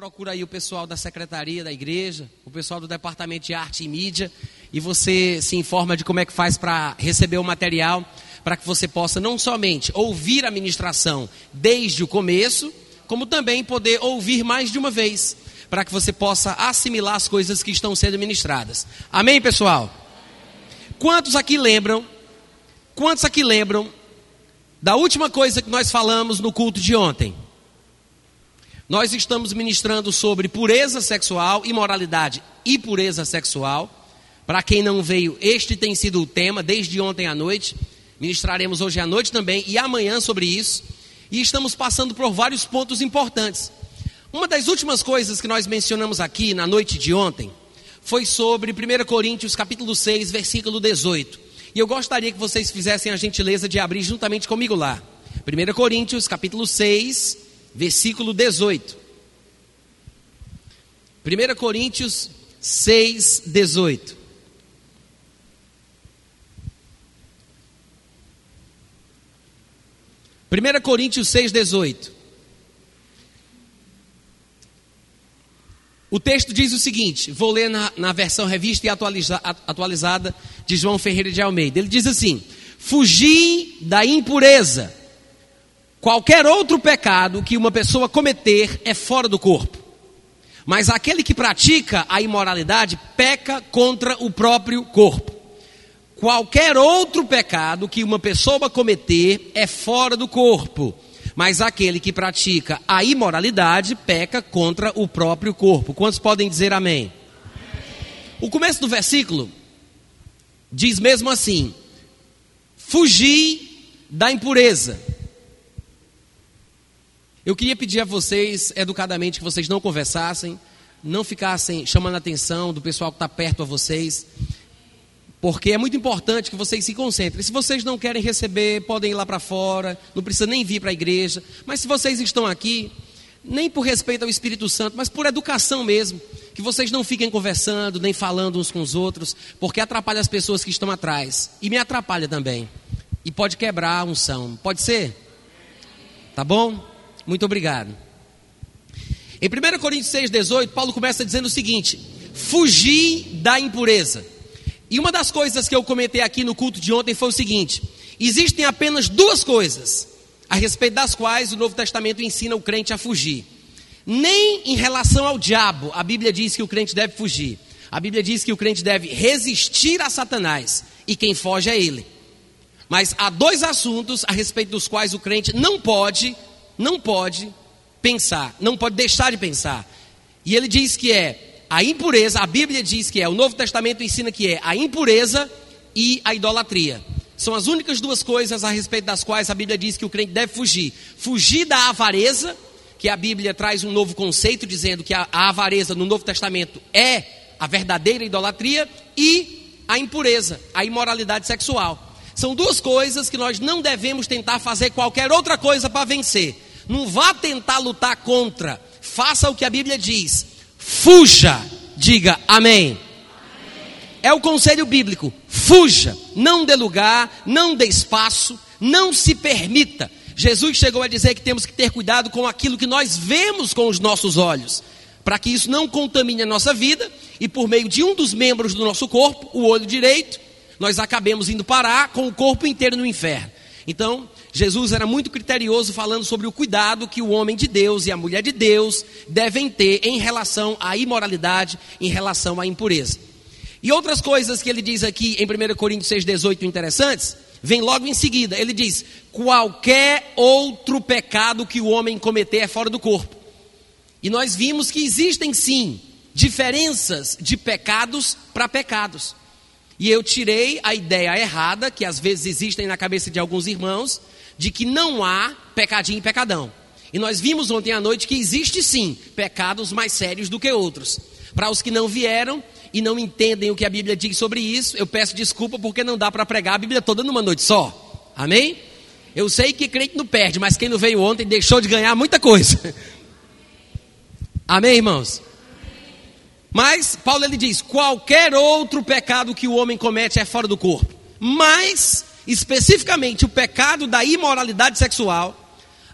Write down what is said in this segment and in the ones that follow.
procura aí o pessoal da secretaria da igreja, o pessoal do departamento de arte e mídia, e você se informa de como é que faz para receber o material, para que você possa não somente ouvir a ministração desde o começo, como também poder ouvir mais de uma vez, para que você possa assimilar as coisas que estão sendo ministradas. Amém, pessoal? Quantos aqui lembram? Quantos aqui lembram da última coisa que nós falamos no culto de ontem? Nós estamos ministrando sobre pureza sexual, imoralidade e pureza sexual. Para quem não veio, este tem sido o tema desde ontem à noite. Ministraremos hoje à noite também e amanhã sobre isso. E estamos passando por vários pontos importantes. Uma das últimas coisas que nós mencionamos aqui na noite de ontem foi sobre 1 Coríntios capítulo 6, versículo 18. E eu gostaria que vocês fizessem a gentileza de abrir juntamente comigo lá. 1 Coríntios capítulo 6, versículo 18. 1 Coríntios 6, 18. Primeira Coríntios 6, 18. O texto diz o seguinte: vou ler na, na versão revista e atualiza, atualizada de João Ferreira de Almeida. Ele diz assim: Fugi da impureza Qualquer outro pecado que uma pessoa cometer é fora do corpo. Mas aquele que pratica a imoralidade peca contra o próprio corpo. Qualquer outro pecado que uma pessoa cometer é fora do corpo. Mas aquele que pratica a imoralidade peca contra o próprio corpo. Quantos podem dizer amém? O começo do versículo diz mesmo assim: Fugi da impureza. Eu queria pedir a vocês, educadamente, que vocês não conversassem, não ficassem chamando a atenção do pessoal que está perto a vocês, porque é muito importante que vocês se concentrem. Se vocês não querem receber, podem ir lá para fora, não precisa nem vir para a igreja. Mas se vocês estão aqui, nem por respeito ao Espírito Santo, mas por educação mesmo, que vocês não fiquem conversando, nem falando uns com os outros, porque atrapalha as pessoas que estão atrás. E me atrapalha também. E pode quebrar a unção. Pode ser? Tá bom? Muito obrigado. Em 1 Coríntios 6,18, Paulo começa dizendo o seguinte: fugir da impureza. E uma das coisas que eu comentei aqui no culto de ontem foi o seguinte: existem apenas duas coisas a respeito das quais o Novo Testamento ensina o crente a fugir. Nem em relação ao diabo, a Bíblia diz que o crente deve fugir. A Bíblia diz que o crente deve resistir a Satanás, e quem foge é ele. Mas há dois assuntos a respeito dos quais o crente não pode não pode pensar, não pode deixar de pensar. E ele diz que é a impureza, a Bíblia diz que é, o Novo Testamento ensina que é a impureza e a idolatria. São as únicas duas coisas a respeito das quais a Bíblia diz que o crente deve fugir. Fugir da avareza, que a Bíblia traz um novo conceito dizendo que a, a avareza no Novo Testamento é a verdadeira idolatria, e a impureza, a imoralidade sexual. São duas coisas que nós não devemos tentar fazer qualquer outra coisa para vencer. Não vá tentar lutar contra. Faça o que a Bíblia diz. Fuja. Diga amém. É o conselho bíblico. Fuja. Não dê lugar, não dê espaço, não se permita. Jesus chegou a dizer que temos que ter cuidado com aquilo que nós vemos com os nossos olhos, para que isso não contamine a nossa vida e por meio de um dos membros do nosso corpo, o olho direito, nós acabemos indo parar com o corpo inteiro no inferno. Então, Jesus era muito criterioso falando sobre o cuidado que o homem de Deus e a mulher de Deus devem ter em relação à imoralidade, em relação à impureza. E outras coisas que ele diz aqui em 1 Coríntios 6,18 interessantes, vem logo em seguida. Ele diz: qualquer outro pecado que o homem cometer é fora do corpo. E nós vimos que existem sim diferenças de pecados para pecados. E eu tirei a ideia errada, que às vezes existem na cabeça de alguns irmãos, de que não há pecadinho e pecadão. E nós vimos ontem à noite que existe sim pecados mais sérios do que outros. Para os que não vieram e não entendem o que a Bíblia diz sobre isso, eu peço desculpa porque não dá para pregar a Bíblia toda numa noite só. Amém? Eu sei que crente não perde, mas quem não veio ontem deixou de ganhar muita coisa. Amém, irmãos? Mas Paulo ele diz: qualquer outro pecado que o homem comete é fora do corpo. Mas especificamente o pecado da imoralidade sexual,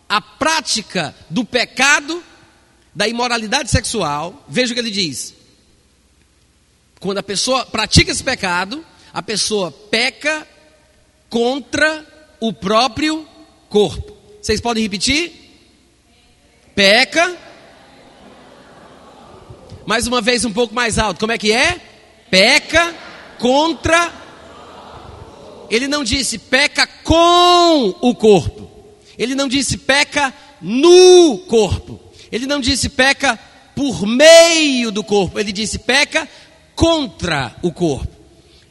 a prática do pecado da imoralidade sexual, veja o que ele diz. Quando a pessoa pratica esse pecado, a pessoa peca contra o próprio corpo. Vocês podem repetir? Peca. Mais uma vez, um pouco mais alto. Como é que é? Peca contra. Ele não disse peca com o corpo. Ele não disse peca no corpo. Ele não disse peca por meio do corpo. Ele disse peca contra o corpo.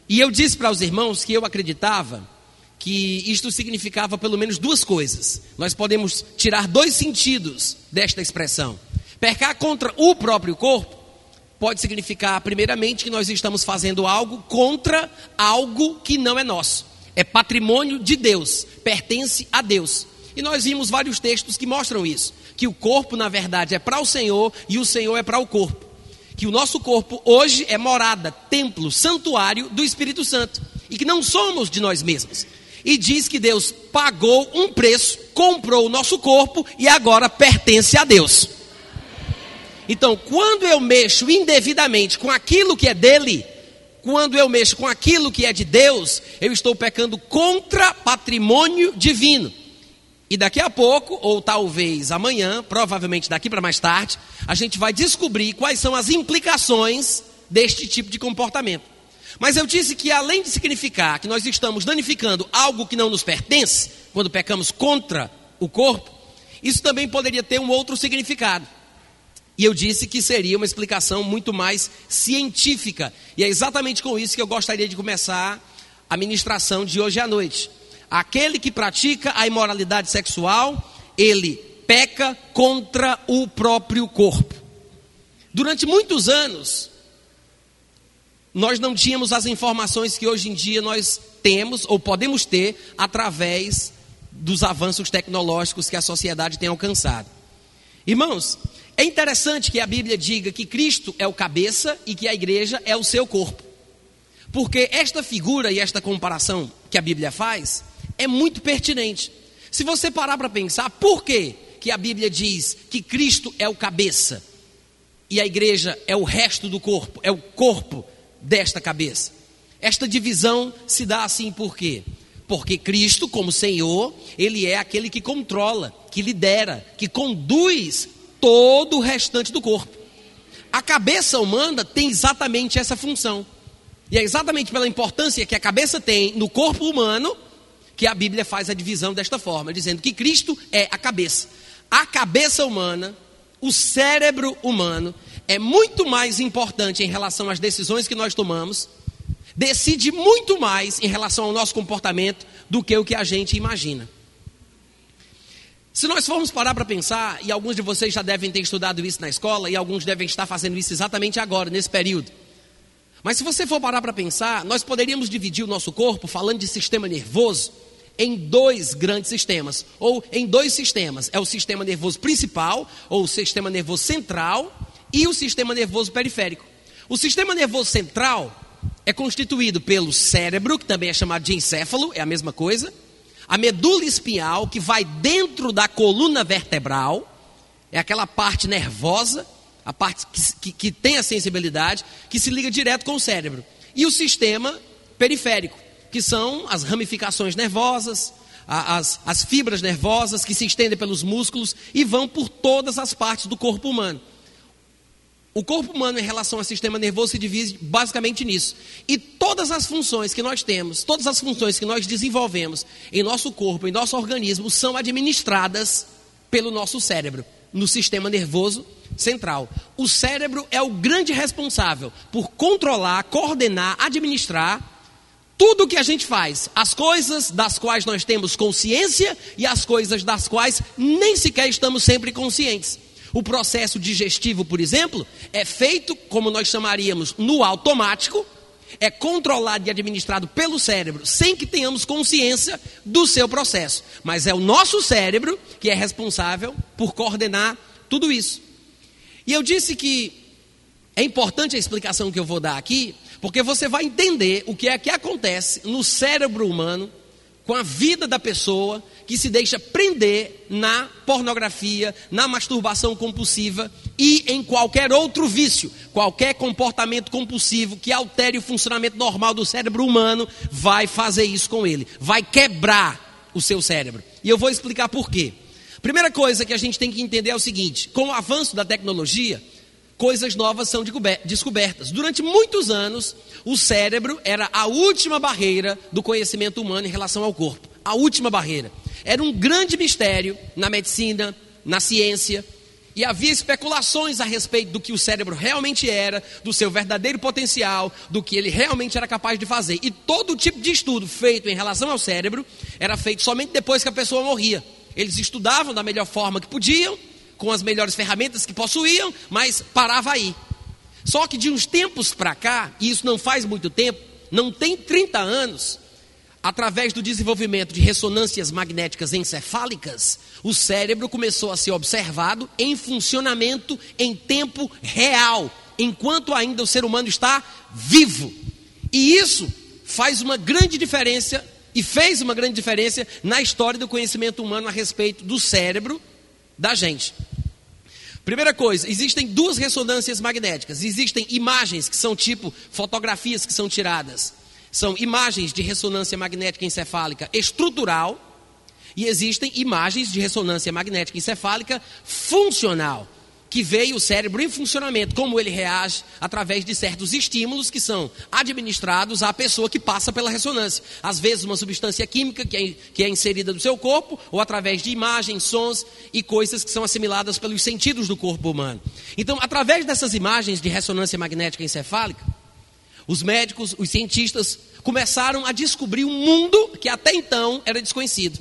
E eu disse para os irmãos que eu acreditava que isto significava pelo menos duas coisas. Nós podemos tirar dois sentidos desta expressão. Pecar contra o próprio corpo pode significar, primeiramente, que nós estamos fazendo algo contra algo que não é nosso. É patrimônio de Deus, pertence a Deus. E nós vimos vários textos que mostram isso: que o corpo, na verdade, é para o Senhor e o Senhor é para o corpo. Que o nosso corpo hoje é morada, templo, santuário do Espírito Santo. E que não somos de nós mesmos. E diz que Deus pagou um preço, comprou o nosso corpo e agora pertence a Deus. Então, quando eu mexo indevidamente com aquilo que é dele, quando eu mexo com aquilo que é de Deus, eu estou pecando contra patrimônio divino. E daqui a pouco, ou talvez amanhã, provavelmente daqui para mais tarde, a gente vai descobrir quais são as implicações deste tipo de comportamento. Mas eu disse que além de significar que nós estamos danificando algo que não nos pertence, quando pecamos contra o corpo, isso também poderia ter um outro significado. E eu disse que seria uma explicação muito mais científica. E é exatamente com isso que eu gostaria de começar a ministração de hoje à noite. Aquele que pratica a imoralidade sexual, ele peca contra o próprio corpo. Durante muitos anos, nós não tínhamos as informações que hoje em dia nós temos ou podemos ter através dos avanços tecnológicos que a sociedade tem alcançado. Irmãos, é interessante que a Bíblia diga que Cristo é o cabeça e que a igreja é o seu corpo. Porque esta figura e esta comparação que a Bíblia faz é muito pertinente. Se você parar para pensar, por que, que a Bíblia diz que Cristo é o cabeça e a igreja é o resto do corpo, é o corpo desta cabeça? Esta divisão se dá assim por quê? Porque Cristo, como Senhor, Ele é aquele que controla, que lidera, que conduz todo o restante do corpo. A cabeça humana tem exatamente essa função. E é exatamente pela importância que a cabeça tem no corpo humano que a Bíblia faz a divisão desta forma, dizendo que Cristo é a cabeça. A cabeça humana, o cérebro humano, é muito mais importante em relação às decisões que nós tomamos, decide muito mais em relação ao nosso comportamento do que o que a gente imagina. Se nós formos parar para pensar, e alguns de vocês já devem ter estudado isso na escola, e alguns devem estar fazendo isso exatamente agora, nesse período. Mas se você for parar para pensar, nós poderíamos dividir o nosso corpo, falando de sistema nervoso, em dois grandes sistemas, ou em dois sistemas: é o sistema nervoso principal, ou o sistema nervoso central, e o sistema nervoso periférico. O sistema nervoso central é constituído pelo cérebro, que também é chamado de encéfalo, é a mesma coisa, a medula espinhal, que vai dentro da coluna vertebral, é aquela parte nervosa, a parte que, que, que tem a sensibilidade, que se liga direto com o cérebro, e o sistema periférico que são as ramificações nervosas, as, as fibras nervosas que se estendem pelos músculos e vão por todas as partes do corpo humano. O corpo humano, em relação ao sistema nervoso, se divide basicamente nisso. E todas as funções que nós temos, todas as funções que nós desenvolvemos em nosso corpo, em nosso organismo, são administradas pelo nosso cérebro, no sistema nervoso central. O cérebro é o grande responsável por controlar, coordenar, administrar tudo o que a gente faz, as coisas das quais nós temos consciência e as coisas das quais nem sequer estamos sempre conscientes. O processo digestivo, por exemplo, é feito, como nós chamaríamos, no automático, é controlado e administrado pelo cérebro, sem que tenhamos consciência do seu processo. Mas é o nosso cérebro que é responsável por coordenar tudo isso. E eu disse que é importante a explicação que eu vou dar aqui, porque você vai entender o que é que acontece no cérebro humano com a vida da pessoa que se deixa prender na pornografia, na masturbação compulsiva e em qualquer outro vício, qualquer comportamento compulsivo que altere o funcionamento normal do cérebro humano, vai fazer isso com ele, vai quebrar o seu cérebro. E eu vou explicar por quê. Primeira coisa que a gente tem que entender é o seguinte: com o avanço da tecnologia, coisas novas são descobertas. Durante muitos anos, o cérebro era a última barreira do conhecimento humano em relação ao corpo. A última barreira. Era um grande mistério na medicina, na ciência, e havia especulações a respeito do que o cérebro realmente era, do seu verdadeiro potencial, do que ele realmente era capaz de fazer. E todo tipo de estudo feito em relação ao cérebro era feito somente depois que a pessoa morria. Eles estudavam da melhor forma que podiam, com as melhores ferramentas que possuíam, mas parava aí. Só que de uns tempos para cá, e isso não faz muito tempo, não tem 30 anos, através do desenvolvimento de ressonâncias magnéticas encefálicas, o cérebro começou a ser observado em funcionamento em tempo real, enquanto ainda o ser humano está vivo. E isso faz uma grande diferença e fez uma grande diferença na história do conhecimento humano a respeito do cérebro da gente. Primeira coisa, existem duas ressonâncias magnéticas. Existem imagens que são tipo fotografias que são tiradas. São imagens de ressonância magnética encefálica estrutural e existem imagens de ressonância magnética encefálica funcional que veio o cérebro em funcionamento, como ele reage através de certos estímulos que são administrados à pessoa que passa pela ressonância. Às vezes, uma substância química que é, que é inserida no seu corpo, ou através de imagens, sons e coisas que são assimiladas pelos sentidos do corpo humano. Então, através dessas imagens de ressonância magnética encefálica, os médicos, os cientistas começaram a descobrir um mundo que até então era desconhecido.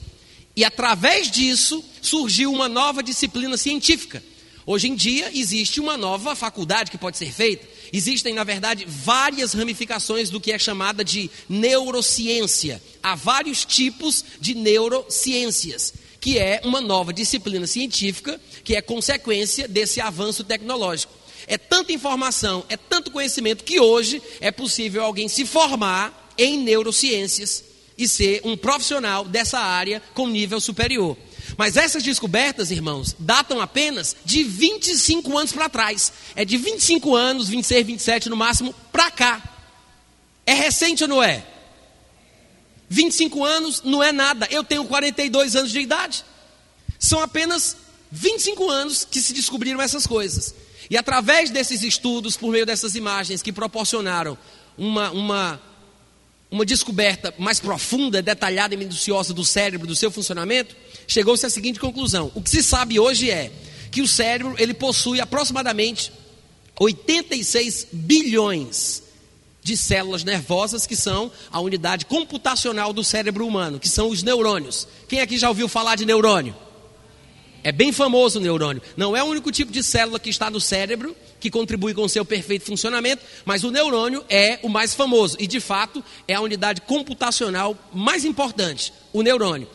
E através disso surgiu uma nova disciplina científica Hoje em dia existe uma nova faculdade que pode ser feita. Existem, na verdade, várias ramificações do que é chamada de neurociência. Há vários tipos de neurociências, que é uma nova disciplina científica que é consequência desse avanço tecnológico. É tanta informação, é tanto conhecimento que hoje é possível alguém se formar em neurociências e ser um profissional dessa área com nível superior. Mas essas descobertas, irmãos, datam apenas de 25 anos para trás. É de 25 anos, 26, 27 no máximo, para cá. É recente ou não é? 25 anos não é nada. Eu tenho 42 anos de idade. São apenas 25 anos que se descobriram essas coisas. E através desses estudos, por meio dessas imagens que proporcionaram uma, uma, uma descoberta mais profunda, detalhada e minuciosa do cérebro, do seu funcionamento, chegou-se à seguinte conclusão: o que se sabe hoje é que o cérebro ele possui aproximadamente 86 bilhões de células nervosas que são a unidade computacional do cérebro humano, que são os neurônios. Quem aqui já ouviu falar de neurônio? É bem famoso o neurônio. Não é o único tipo de célula que está no cérebro que contribui com o seu perfeito funcionamento, mas o neurônio é o mais famoso e, de fato, é a unidade computacional mais importante, o neurônio.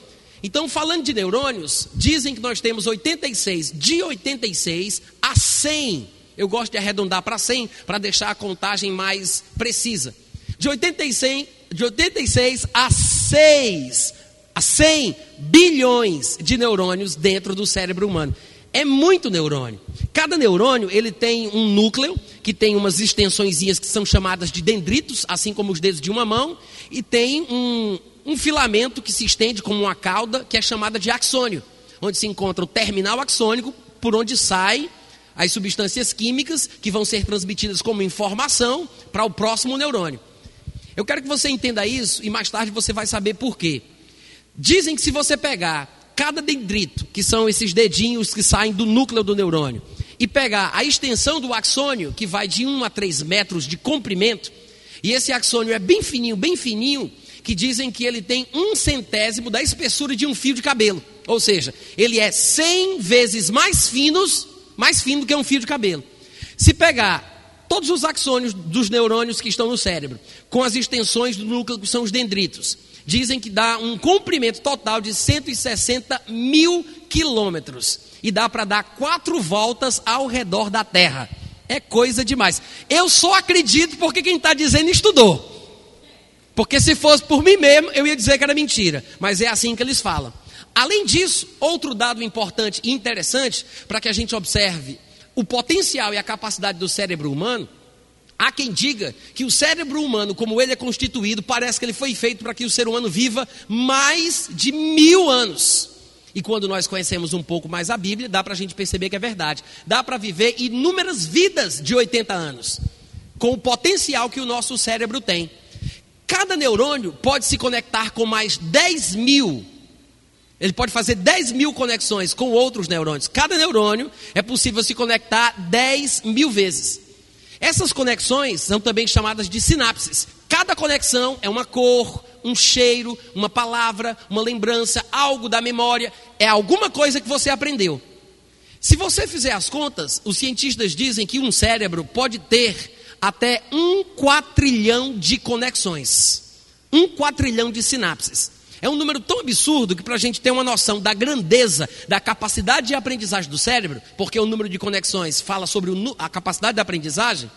Então, falando de neurônios, dizem que nós temos 86, de 86 a 100. Eu gosto de arredondar para 100 para deixar a contagem mais precisa. De 86, de 86 a 6, a 100 bilhões de neurônios dentro do cérebro humano. É muito neurônio. Cada neurônio ele tem um núcleo que tem umas extensões que são chamadas de dendritos, assim como os dedos de uma mão, e tem um, um filamento que se estende como uma cauda, que é chamada de axônio, onde se encontra o terminal axônico, por onde sai as substâncias químicas que vão ser transmitidas como informação para o próximo neurônio. Eu quero que você entenda isso e mais tarde você vai saber por quê. Dizem que se você pegar cada dendrito, que são esses dedinhos que saem do núcleo do neurônio, e pegar a extensão do axônio, que vai de 1 a 3 metros de comprimento, e esse axônio é bem fininho, bem fininho, que dizem que ele tem um centésimo da espessura de um fio de cabelo. Ou seja, ele é 100 vezes mais finos, mais fino que um fio de cabelo. Se pegar todos os axônios dos neurônios que estão no cérebro, com as extensões do núcleo que são os dendritos, dizem que dá um comprimento total de 160 mil quilômetros. E dá para dar quatro voltas ao redor da Terra. É coisa demais. Eu só acredito porque quem está dizendo estudou. Porque se fosse por mim mesmo, eu ia dizer que era mentira. Mas é assim que eles falam. Além disso, outro dado importante e interessante para que a gente observe o potencial e a capacidade do cérebro humano, há quem diga que o cérebro humano, como ele é constituído, parece que ele foi feito para que o ser humano viva mais de mil anos. E quando nós conhecemos um pouco mais a Bíblia, dá para a gente perceber que é verdade. Dá para viver inúmeras vidas de 80 anos, com o potencial que o nosso cérebro tem. Cada neurônio pode se conectar com mais 10 mil ele pode fazer 10 mil conexões com outros neurônios. Cada neurônio é possível se conectar 10 mil vezes. Essas conexões são também chamadas de sinapses. Cada conexão é uma cor, um cheiro, uma palavra, uma lembrança, algo da memória. É alguma coisa que você aprendeu. Se você fizer as contas, os cientistas dizem que um cérebro pode ter até um quatrilhão de conexões. Um quatrilhão de sinapses. É um número tão absurdo que para a gente ter uma noção da grandeza, da capacidade de aprendizagem do cérebro, porque o número de conexões fala sobre a capacidade de aprendizagem,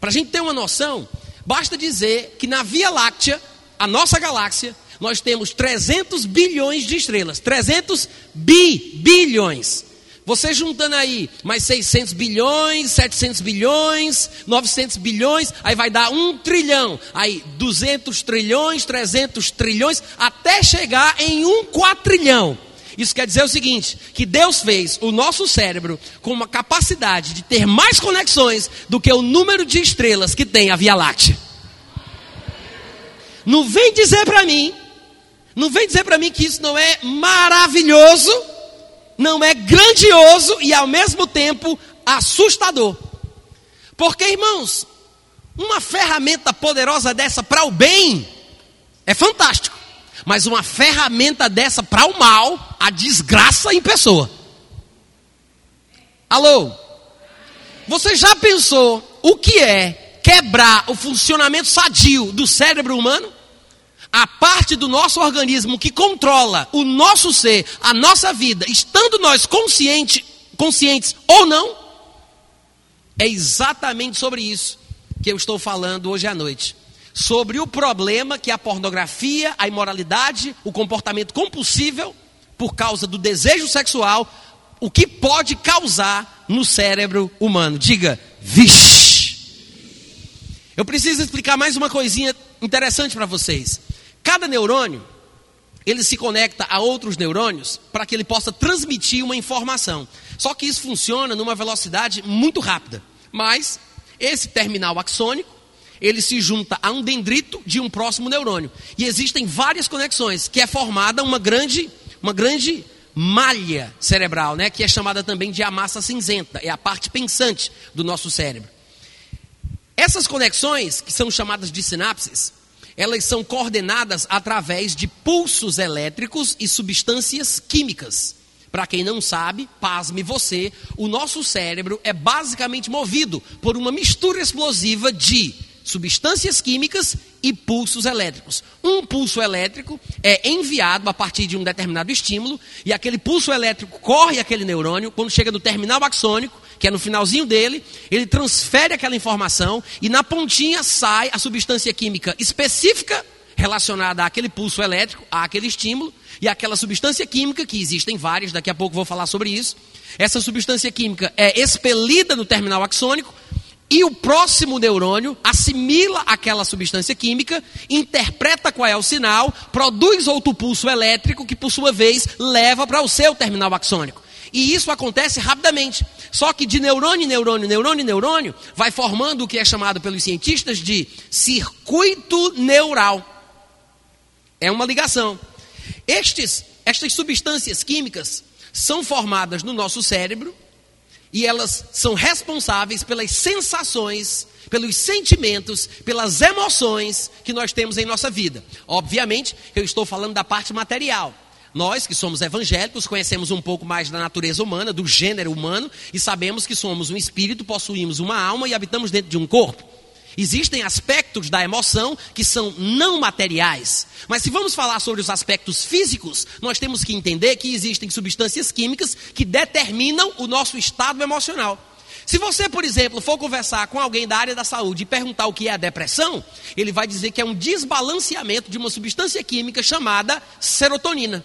para a gente ter uma noção, basta dizer que na Via Láctea, a nossa galáxia, nós temos 300 bilhões de estrelas. 300 bi, bilhões. Você juntando aí mais 600 bilhões, 700 bilhões, 900 bilhões, aí vai dar um trilhão. Aí 200 trilhões, 300 trilhões, até chegar em um quatrilhão. Isso quer dizer o seguinte: que Deus fez o nosso cérebro com uma capacidade de ter mais conexões do que o número de estrelas que tem a Via Láctea. Não vem dizer para mim, não vem dizer para mim que isso não é maravilhoso não é grandioso e ao mesmo tempo assustador. Porque, irmãos, uma ferramenta poderosa dessa para o bem é fantástico. Mas uma ferramenta dessa para o mal, a desgraça em pessoa. Alô? Você já pensou o que é quebrar o funcionamento sadio do cérebro humano? A parte do nosso organismo que controla o nosso ser, a nossa vida, estando nós consciente, conscientes ou não, é exatamente sobre isso que eu estou falando hoje à noite. Sobre o problema que a pornografia, a imoralidade, o comportamento compulsível, por causa do desejo sexual, o que pode causar no cérebro humano. Diga, vixe. Eu preciso explicar mais uma coisinha interessante para vocês. Cada neurônio, ele se conecta a outros neurônios para que ele possa transmitir uma informação. Só que isso funciona numa velocidade muito rápida. Mas esse terminal axônico, ele se junta a um dendrito de um próximo neurônio. E existem várias conexões, que é formada uma grande, uma grande malha cerebral, né, que é chamada também de a massa cinzenta, é a parte pensante do nosso cérebro. Essas conexões, que são chamadas de sinapses, elas são coordenadas através de pulsos elétricos e substâncias químicas. Para quem não sabe, pasme você, o nosso cérebro é basicamente movido por uma mistura explosiva de substâncias químicas e pulsos elétricos. Um pulso elétrico é enviado a partir de um determinado estímulo e aquele pulso elétrico corre aquele neurônio, quando chega no terminal axônico, que é no finalzinho dele, ele transfere aquela informação e na pontinha sai a substância química específica relacionada àquele pulso elétrico, àquele estímulo, e aquela substância química, que existem várias, daqui a pouco vou falar sobre isso. Essa substância química é expelida no terminal axônico, e o próximo neurônio assimila aquela substância química, interpreta qual é o sinal, produz outro pulso elétrico que, por sua vez, leva para o seu terminal axônico. E isso acontece rapidamente. Só que de neurônio, neurônio, neurônio, neurônio, vai formando o que é chamado pelos cientistas de circuito neural. É uma ligação. Estes, estas substâncias químicas são formadas no nosso cérebro e elas são responsáveis pelas sensações, pelos sentimentos, pelas emoções que nós temos em nossa vida. Obviamente, eu estou falando da parte material. Nós que somos evangélicos conhecemos um pouco mais da natureza humana, do gênero humano, e sabemos que somos um espírito, possuímos uma alma e habitamos dentro de um corpo. Existem aspectos da emoção que são não materiais. Mas se vamos falar sobre os aspectos físicos, nós temos que entender que existem substâncias químicas que determinam o nosso estado emocional. Se você, por exemplo, for conversar com alguém da área da saúde e perguntar o que é a depressão, ele vai dizer que é um desbalanceamento de uma substância química chamada serotonina.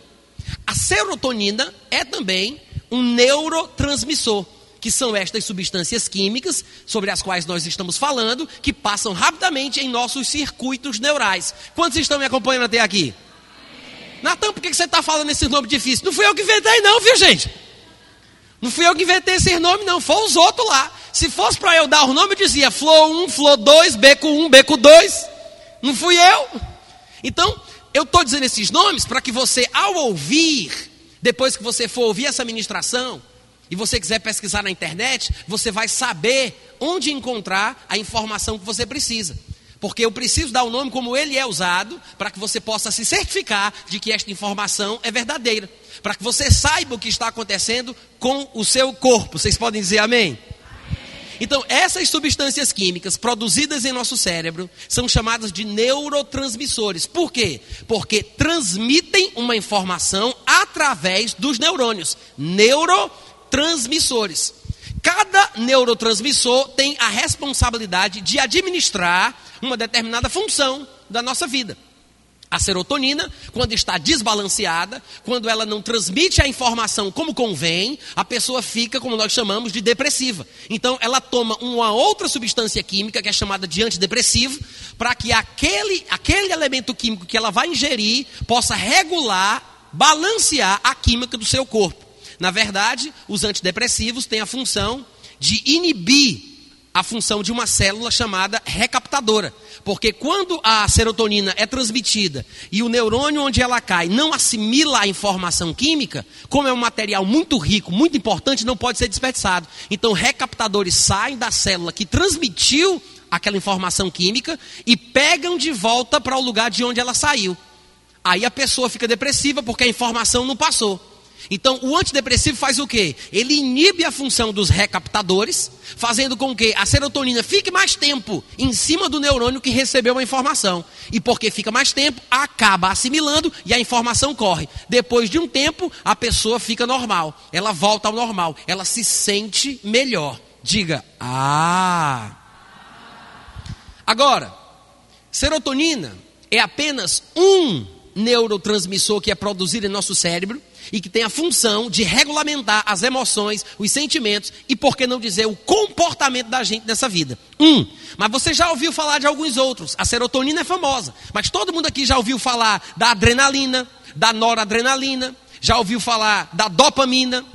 A serotonina é também um neurotransmissor, que são estas substâncias químicas sobre as quais nós estamos falando, que passam rapidamente em nossos circuitos neurais. Quantos estão me acompanhando até aqui? Natan, por que você está falando esses nomes difíceis? Não fui eu que inventei, não, viu, gente? Não fui eu que inventei esses nomes, não. Foi os outros lá. Se fosse para eu dar o nome, eu dizia Flow 1, Flow 2, Beco 1, Beco 2. Não fui eu. Então, eu estou dizendo esses nomes para que você, ao ouvir, depois que você for ouvir essa ministração, e você quiser pesquisar na internet, você vai saber onde encontrar a informação que você precisa. Porque eu preciso dar o nome como ele é usado, para que você possa se certificar de que esta informação é verdadeira. Para que você saiba o que está acontecendo com o seu corpo. Vocês podem dizer amém? Então, essas substâncias químicas produzidas em nosso cérebro são chamadas de neurotransmissores. Por quê? Porque transmitem uma informação através dos neurônios. Neurotransmissores. Cada neurotransmissor tem a responsabilidade de administrar uma determinada função da nossa vida. A serotonina, quando está desbalanceada, quando ela não transmite a informação como convém, a pessoa fica, como nós chamamos, de depressiva. Então, ela toma uma outra substância química, que é chamada de antidepressivo, para que aquele, aquele elemento químico que ela vai ingerir possa regular, balancear a química do seu corpo. Na verdade, os antidepressivos têm a função de inibir a função de uma célula chamada recaptadora. Porque quando a serotonina é transmitida e o neurônio onde ela cai não assimila a informação química, como é um material muito rico, muito importante, não pode ser desperdiçado. Então, recaptadores saem da célula que transmitiu aquela informação química e pegam de volta para o lugar de onde ela saiu. Aí a pessoa fica depressiva porque a informação não passou. Então, o antidepressivo faz o quê? Ele inibe a função dos recaptadores, fazendo com que a serotonina fique mais tempo em cima do neurônio que recebeu a informação. E porque fica mais tempo, acaba assimilando e a informação corre. Depois de um tempo, a pessoa fica normal. Ela volta ao normal. Ela se sente melhor. Diga, ah. Agora, serotonina é apenas um neurotransmissor que é produzido em nosso cérebro e que tem a função de regulamentar as emoções, os sentimentos e, por que não dizer, o comportamento da gente nessa vida. Um, mas você já ouviu falar de alguns outros. A serotonina é famosa, mas todo mundo aqui já ouviu falar da adrenalina, da noradrenalina, já ouviu falar da dopamina.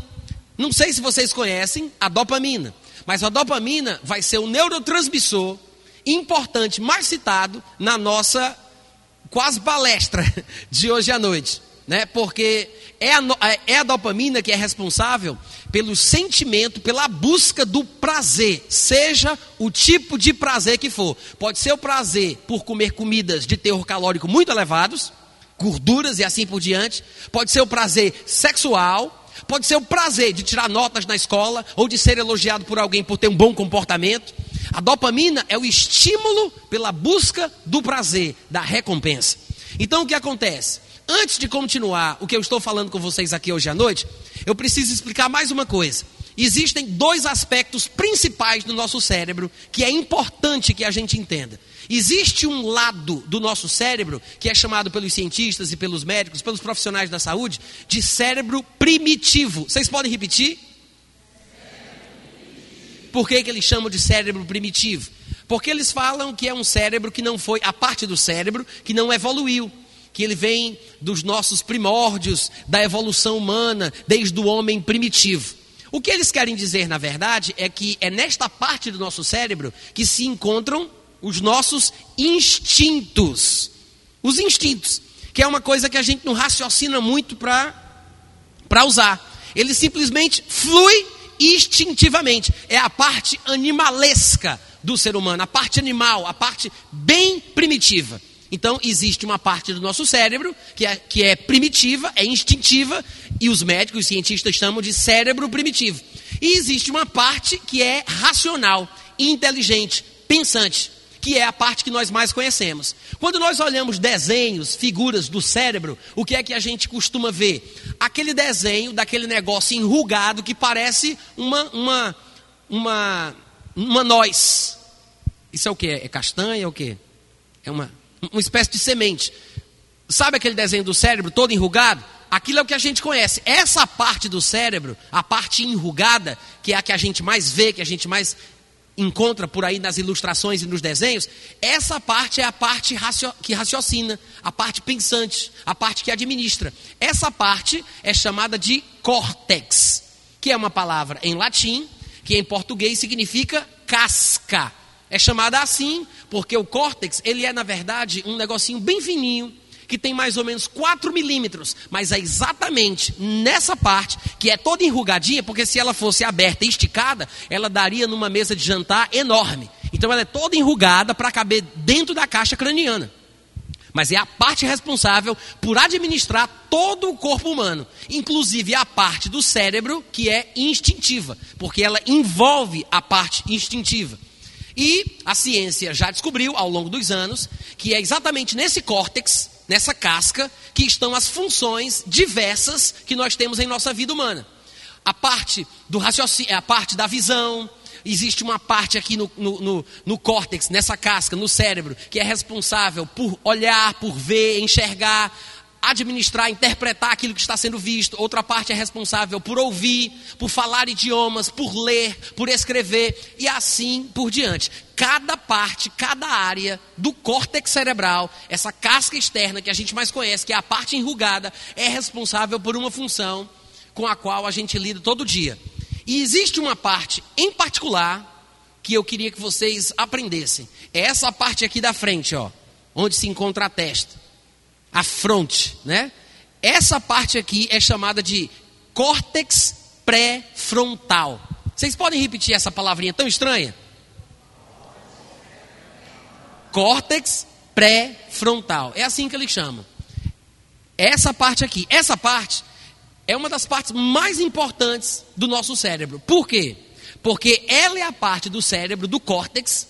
Não sei se vocês conhecem a dopamina, mas a dopamina vai ser o neurotransmissor importante, mais citado na nossa quase palestra de hoje à noite né? Porque é a, é a dopamina que é responsável pelo sentimento, pela busca do prazer, seja o tipo de prazer que for. Pode ser o prazer por comer comidas de teor calórico muito elevados, gorduras e assim por diante. Pode ser o prazer sexual. Pode ser o prazer de tirar notas na escola ou de ser elogiado por alguém por ter um bom comportamento. A dopamina é o estímulo pela busca do prazer, da recompensa. Então o que acontece? Antes de continuar o que eu estou falando com vocês aqui hoje à noite, eu preciso explicar mais uma coisa. Existem dois aspectos principais do nosso cérebro que é importante que a gente entenda. Existe um lado do nosso cérebro que é chamado pelos cientistas e pelos médicos, pelos profissionais da saúde, de cérebro primitivo. Vocês podem repetir? Por que, que eles chamam de cérebro primitivo? Porque eles falam que é um cérebro que não foi, a parte do cérebro que não evoluiu que ele vem dos nossos primórdios, da evolução humana, desde o homem primitivo. O que eles querem dizer, na verdade, é que é nesta parte do nosso cérebro que se encontram os nossos instintos. Os instintos, que é uma coisa que a gente não raciocina muito para usar. Ele simplesmente flui instintivamente. É a parte animalesca do ser humano, a parte animal, a parte bem primitiva. Então, existe uma parte do nosso cérebro que é, que é primitiva, é instintiva, e os médicos e cientistas chamam de cérebro primitivo. E existe uma parte que é racional, inteligente, pensante, que é a parte que nós mais conhecemos. Quando nós olhamos desenhos, figuras do cérebro, o que é que a gente costuma ver? Aquele desenho daquele negócio enrugado que parece uma, uma uma, uma noz. Isso é o que? É castanha? É o que? É uma, uma espécie de semente. Sabe aquele desenho do cérebro todo enrugado? Aquilo é o que a gente conhece. Essa parte do cérebro, a parte enrugada, que é a que a gente mais vê, que a gente mais encontra por aí nas ilustrações e nos desenhos, essa parte é a parte que raciocina, a parte pensante, a parte que administra. Essa parte é chamada de córtex, que é uma palavra em latim, que em português significa casca. É chamada assim porque o córtex, ele é na verdade um negocinho bem fininho, que tem mais ou menos 4 milímetros, mas é exatamente nessa parte que é toda enrugadinha, porque se ela fosse aberta e esticada, ela daria numa mesa de jantar enorme. Então ela é toda enrugada para caber dentro da caixa craniana. Mas é a parte responsável por administrar todo o corpo humano, inclusive a parte do cérebro que é instintiva, porque ela envolve a parte instintiva. E a ciência já descobriu ao longo dos anos que é exatamente nesse córtex nessa casca, que estão as funções diversas que nós temos em nossa vida humana. A parte do raciocínio, a parte da visão, existe uma parte aqui no, no, no, no córtex, nessa casca, no cérebro, que é responsável por olhar, por ver, enxergar, administrar, interpretar aquilo que está sendo visto. Outra parte é responsável por ouvir, por falar idiomas, por ler, por escrever e assim por diante. Cada parte, cada área do córtex cerebral, essa casca externa que a gente mais conhece, que é a parte enrugada, é responsável por uma função com a qual a gente lida todo dia. E existe uma parte em particular que eu queria que vocês aprendessem. É essa parte aqui da frente, ó, onde se encontra a testa a fronte, né? Essa parte aqui é chamada de córtex pré-frontal. Vocês podem repetir essa palavrinha tão estranha? Córtex pré-frontal. É assim que eles chamam. Essa parte aqui, essa parte é uma das partes mais importantes do nosso cérebro. Por quê? Porque ela é a parte do cérebro, do córtex,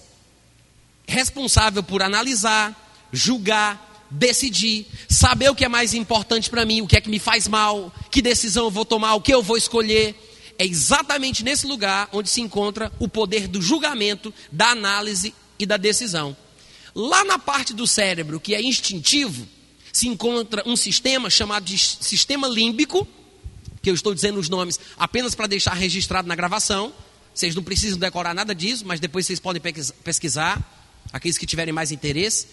responsável por analisar, julgar, decidir, saber o que é mais importante para mim, o que é que me faz mal, que decisão eu vou tomar, o que eu vou escolher. É exatamente nesse lugar onde se encontra o poder do julgamento, da análise e da decisão. Lá na parte do cérebro que é instintivo, se encontra um sistema chamado de sistema límbico, que eu estou dizendo os nomes apenas para deixar registrado na gravação. Vocês não precisam decorar nada disso, mas depois vocês podem pesquisar, aqueles que tiverem mais interesse.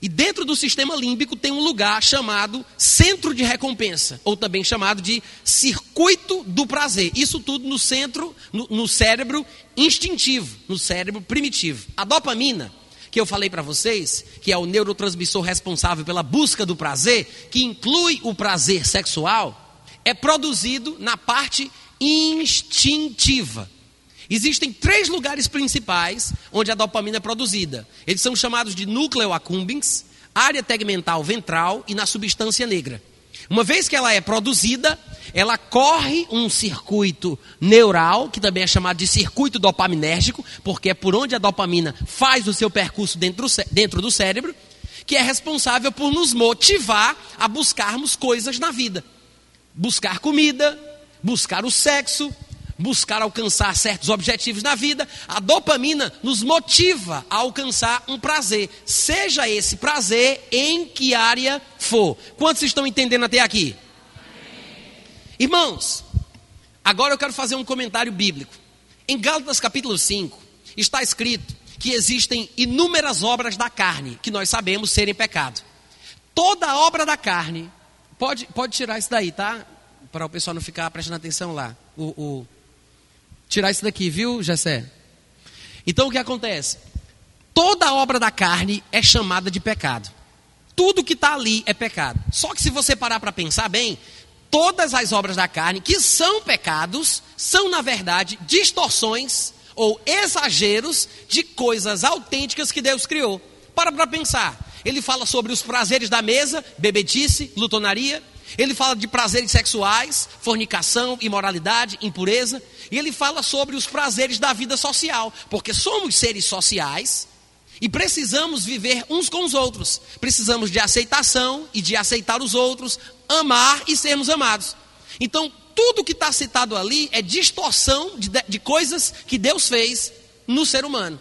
E dentro do sistema límbico tem um lugar chamado centro de recompensa, ou também chamado de circuito do prazer. Isso tudo no centro, no, no cérebro instintivo, no cérebro primitivo. A dopamina, que eu falei para vocês, que é o neurotransmissor responsável pela busca do prazer, que inclui o prazer sexual, é produzido na parte instintiva. Existem três lugares principais onde a dopamina é produzida. Eles são chamados de núcleo accumbens, área tegmental ventral e na substância negra. Uma vez que ela é produzida, ela corre um circuito neural, que também é chamado de circuito dopaminérgico, porque é por onde a dopamina faz o seu percurso dentro do, dentro do cérebro, que é responsável por nos motivar a buscarmos coisas na vida. Buscar comida, buscar o sexo, buscar alcançar certos objetivos na vida, a dopamina nos motiva a alcançar um prazer, seja esse prazer em que área for. Quantos estão entendendo até aqui? Irmãos, agora eu quero fazer um comentário bíblico. Em Gálatas capítulo 5, está escrito que existem inúmeras obras da carne que nós sabemos serem pecado. Toda obra da carne, pode, pode tirar isso daí, tá? Para o pessoal não ficar prestando atenção lá. O, o, tirar isso daqui, viu, Jessé? Então o que acontece? Toda obra da carne é chamada de pecado. Tudo que está ali é pecado. Só que se você parar para pensar bem, todas as obras da carne que são pecados são, na verdade, distorções ou exageros de coisas autênticas que Deus criou. Para para pensar. Ele fala sobre os prazeres da mesa, bebedice, lutonaria. Ele fala de prazeres sexuais, fornicação, imoralidade, impureza. E ele fala sobre os prazeres da vida social, porque somos seres sociais e precisamos viver uns com os outros. Precisamos de aceitação e de aceitar os outros, amar e sermos amados. Então, tudo que está citado ali é distorção de, de coisas que Deus fez no ser humano.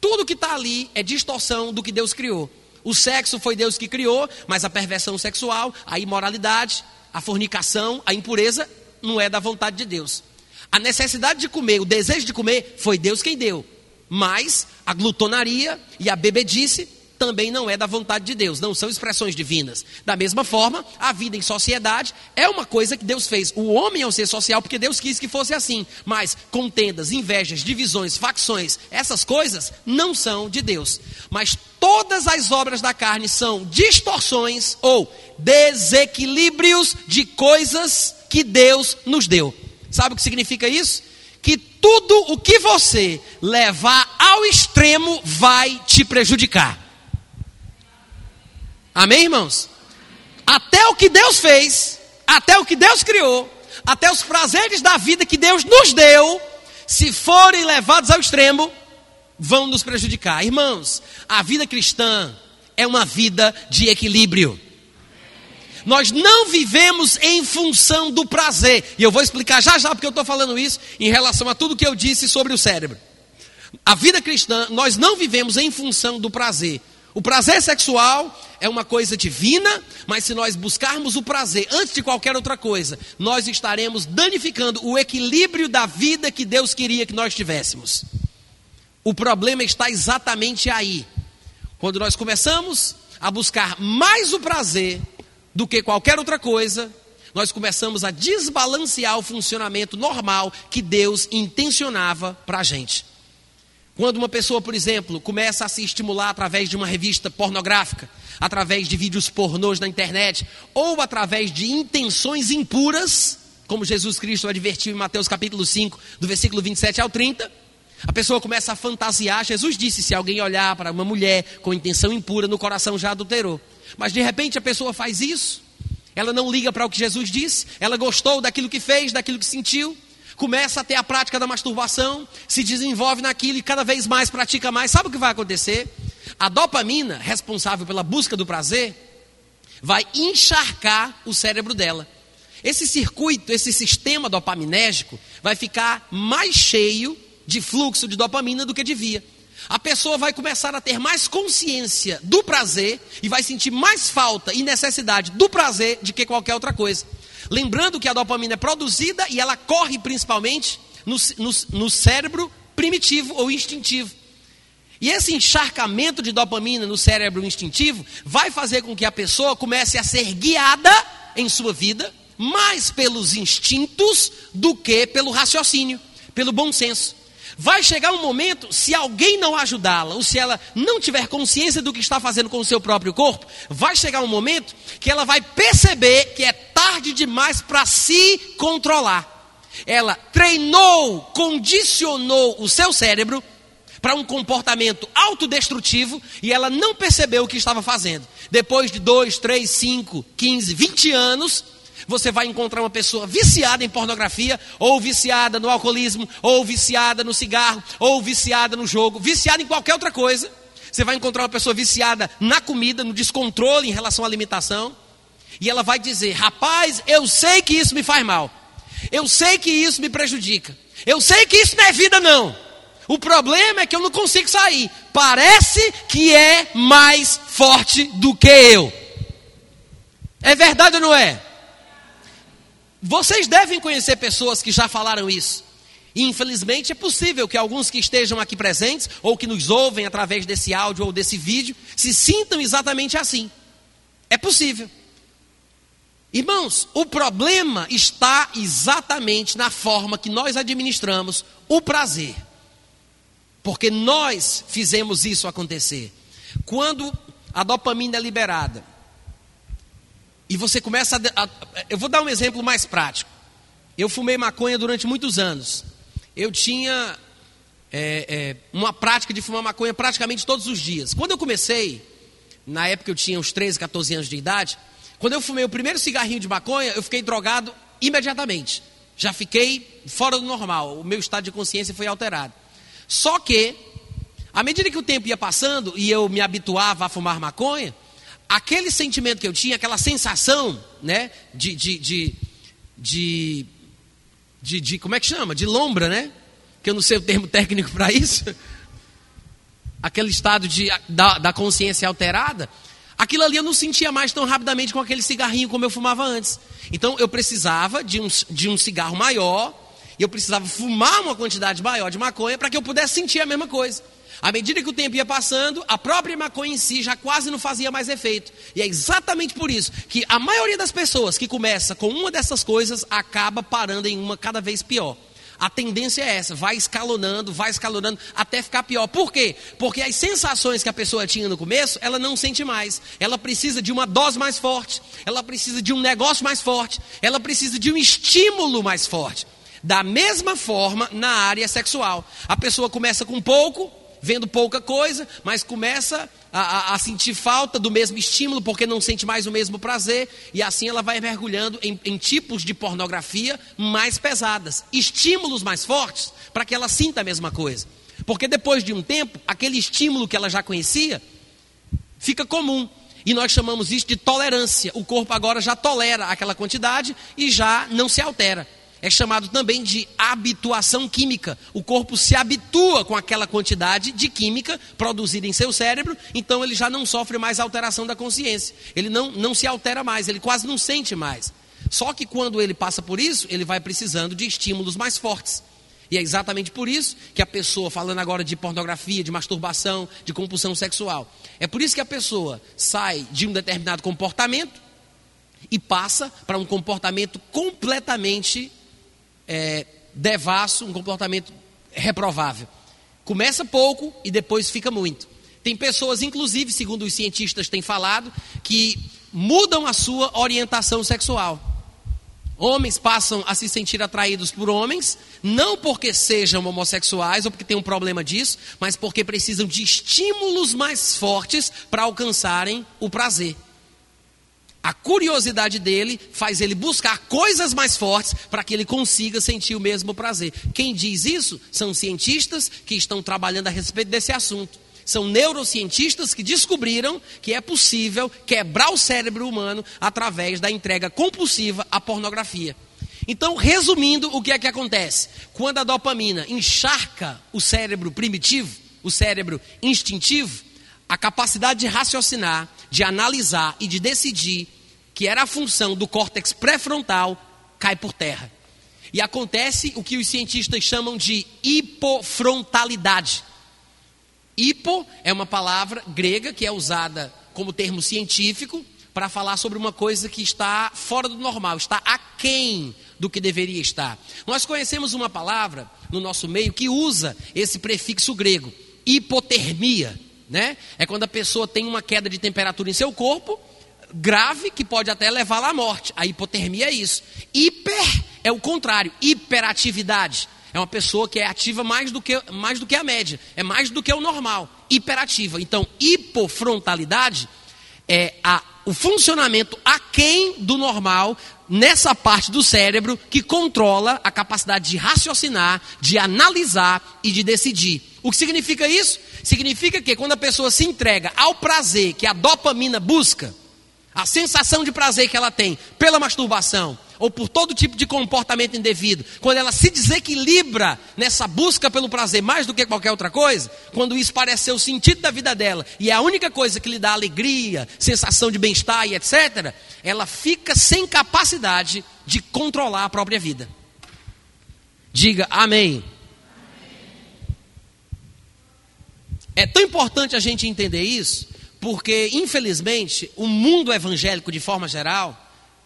Tudo que está ali é distorção do que Deus criou. O sexo foi Deus que criou, mas a perversão sexual, a imoralidade, a fornicação, a impureza não é da vontade de Deus. A necessidade de comer, o desejo de comer, foi Deus quem deu. Mas a glutonaria e a bebedice também não é da vontade de Deus, não são expressões divinas. Da mesma forma, a vida em sociedade é uma coisa que Deus fez. O homem é um ser social porque Deus quis que fosse assim. Mas contendas, invejas, divisões, facções, essas coisas não são de Deus. Mas todas as obras da carne são distorções ou desequilíbrios de coisas que Deus nos deu. Sabe o que significa isso? Que tudo o que você levar ao extremo vai te prejudicar. Amém, irmãos? Até o que Deus fez, até o que Deus criou, até os prazeres da vida que Deus nos deu, se forem levados ao extremo, vão nos prejudicar. Irmãos, a vida cristã é uma vida de equilíbrio. Nós não vivemos em função do prazer. E eu vou explicar já já porque eu estou falando isso em relação a tudo que eu disse sobre o cérebro. A vida cristã, nós não vivemos em função do prazer. O prazer sexual é uma coisa divina, mas se nós buscarmos o prazer antes de qualquer outra coisa, nós estaremos danificando o equilíbrio da vida que Deus queria que nós tivéssemos. O problema está exatamente aí. Quando nós começamos a buscar mais o prazer do que qualquer outra coisa, nós começamos a desbalancear o funcionamento normal que Deus intencionava para a gente. Quando uma pessoa, por exemplo, começa a se estimular através de uma revista pornográfica, através de vídeos pornôs na internet, ou através de intenções impuras, como Jesus Cristo advertiu em Mateus capítulo 5, do versículo 27 ao 30, a pessoa começa a fantasiar. Jesus disse: se alguém olhar para uma mulher com intenção impura, no coração já adulterou. Mas de repente a pessoa faz isso, ela não liga para o que Jesus disse, ela gostou daquilo que fez, daquilo que sentiu, começa a ter a prática da masturbação, se desenvolve naquilo e cada vez mais pratica mais. Sabe o que vai acontecer? A dopamina, responsável pela busca do prazer, vai encharcar o cérebro dela. Esse circuito, esse sistema dopaminérgico, vai ficar mais cheio de fluxo de dopamina do que devia. A pessoa vai começar a ter mais consciência do prazer e vai sentir mais falta e necessidade do prazer do que qualquer outra coisa. Lembrando que a dopamina é produzida e ela corre principalmente no, no, no cérebro primitivo ou instintivo. E esse encharcamento de dopamina no cérebro instintivo vai fazer com que a pessoa comece a ser guiada em sua vida mais pelos instintos do que pelo raciocínio, pelo bom senso. Vai chegar um momento, se alguém não ajudá-la, ou se ela não tiver consciência do que está fazendo com o seu próprio corpo, vai chegar um momento que ela vai perceber que é tarde demais para se controlar. Ela treinou, condicionou o seu cérebro para um comportamento autodestrutivo e ela não percebeu o que estava fazendo. Depois de 2, 3, 5, 15, 20 anos, você vai encontrar uma pessoa viciada em pornografia, ou viciada no alcoolismo, ou viciada no cigarro, ou viciada no jogo, viciada em qualquer outra coisa. Você vai encontrar uma pessoa viciada na comida, no descontrole em relação à alimentação, e ela vai dizer: Rapaz, eu sei que isso me faz mal, eu sei que isso me prejudica, eu sei que isso não é vida, não. O problema é que eu não consigo sair. Parece que é mais forte do que eu. É verdade ou não é? Vocês devem conhecer pessoas que já falaram isso. E infelizmente é possível que alguns que estejam aqui presentes, ou que nos ouvem através desse áudio ou desse vídeo, se sintam exatamente assim. É possível. Irmãos, o problema está exatamente na forma que nós administramos o prazer. Porque nós fizemos isso acontecer. Quando a dopamina é liberada, e você começa a, a, Eu vou dar um exemplo mais prático. Eu fumei maconha durante muitos anos. Eu tinha é, é, uma prática de fumar maconha praticamente todos os dias. Quando eu comecei, na época eu tinha uns 13, 14 anos de idade, quando eu fumei o primeiro cigarrinho de maconha, eu fiquei drogado imediatamente. Já fiquei fora do normal. O meu estado de consciência foi alterado. Só que, à medida que o tempo ia passando e eu me habituava a fumar maconha, aquele sentimento que eu tinha, aquela sensação, né, de, de, de de, como é que chama? De lombra, né? Que eu não sei o termo técnico para isso. Aquele estado de, da, da consciência alterada. Aquilo ali eu não sentia mais tão rapidamente com aquele cigarrinho como eu fumava antes. Então eu precisava de um, de um cigarro maior, e eu precisava fumar uma quantidade maior de maconha para que eu pudesse sentir a mesma coisa. À medida que o tempo ia passando, a própria maconha em si já quase não fazia mais efeito. E é exatamente por isso que a maioria das pessoas que começa com uma dessas coisas acaba parando em uma cada vez pior. A tendência é essa, vai escalonando, vai escalonando até ficar pior. Por quê? Porque as sensações que a pessoa tinha no começo, ela não sente mais. Ela precisa de uma dose mais forte, ela precisa de um negócio mais forte, ela precisa de um estímulo mais forte. Da mesma forma na área sexual. A pessoa começa com pouco, vendo pouca coisa, mas começa a, a, a, sentir falta do mesmo estímulo, porque não sente mais o mesmo prazer, e assim ela vai mergulhando em, em tipos de pornografia mais pesadas, estímulos mais fortes, para que ela sinta a mesma coisa. Porque depois de um tempo, aquele estímulo que ela já conhecia fica comum. E nós chamamos isso de tolerância. O corpo agora já tolera aquela quantidade e já não se altera é chamado também de habituação química. O corpo se habitua com aquela quantidade de química produzida em seu cérebro, então ele já não sofre mais alteração da consciência. Ele não, não se altera mais, ele quase não sente mais. Só que quando ele passa por isso, ele vai precisando de estímulos mais fortes. E é exatamente por isso que a pessoa, falando agora de pornografia, de masturbação, de compulsão sexual, é por isso que a pessoa sai de um determinado comportamento e passa para um comportamento completamente é, devasso, um comportamento reprovável. Começa pouco e depois fica muito. Tem pessoas, inclusive, segundo os cientistas têm falado, que mudam a sua orientação sexual. Homens passam a se sentir atraídos por homens, não porque sejam homossexuais ou porque têm um problema disso, mas porque precisam de estímulos mais fortes para alcançarem o prazer. A curiosidade dele faz ele buscar coisas mais fortes para que ele consiga sentir o mesmo prazer. Quem diz isso são cientistas que estão trabalhando a respeito desse assunto. São neurocientistas que descobriram que é possível quebrar o cérebro humano através da entrega compulsiva à pornografia. Então, resumindo, o que é que acontece? Quando a dopamina encharca o cérebro primitivo, o cérebro instintivo, a capacidade de raciocinar, de analisar e de decidir que era a função do córtex pré-frontal, cai por terra. E acontece o que os cientistas chamam de hipofrontalidade. Hipo é uma palavra grega que é usada como termo científico para falar sobre uma coisa que está fora do normal, está aquém do que deveria estar. Nós conhecemos uma palavra no nosso meio que usa esse prefixo grego, hipotermia, né? É quando a pessoa tem uma queda de temperatura em seu corpo grave que pode até levá-la à morte. A hipotermia é isso. Hiper é o contrário, hiperatividade. É uma pessoa que é ativa mais do que, mais do que a média, é mais do que o normal, hiperativa. Então, hipofrontalidade é a, o funcionamento aquém do normal nessa parte do cérebro que controla a capacidade de raciocinar, de analisar e de decidir. O que significa isso? Significa que quando a pessoa se entrega ao prazer que a dopamina busca, a sensação de prazer que ela tem pela masturbação ou por todo tipo de comportamento indevido, quando ela se desequilibra nessa busca pelo prazer mais do que qualquer outra coisa, quando isso parece ser o sentido da vida dela e é a única coisa que lhe dá alegria, sensação de bem-estar e etc., ela fica sem capacidade de controlar a própria vida. Diga amém. É tão importante a gente entender isso, porque, infelizmente, o mundo evangélico, de forma geral,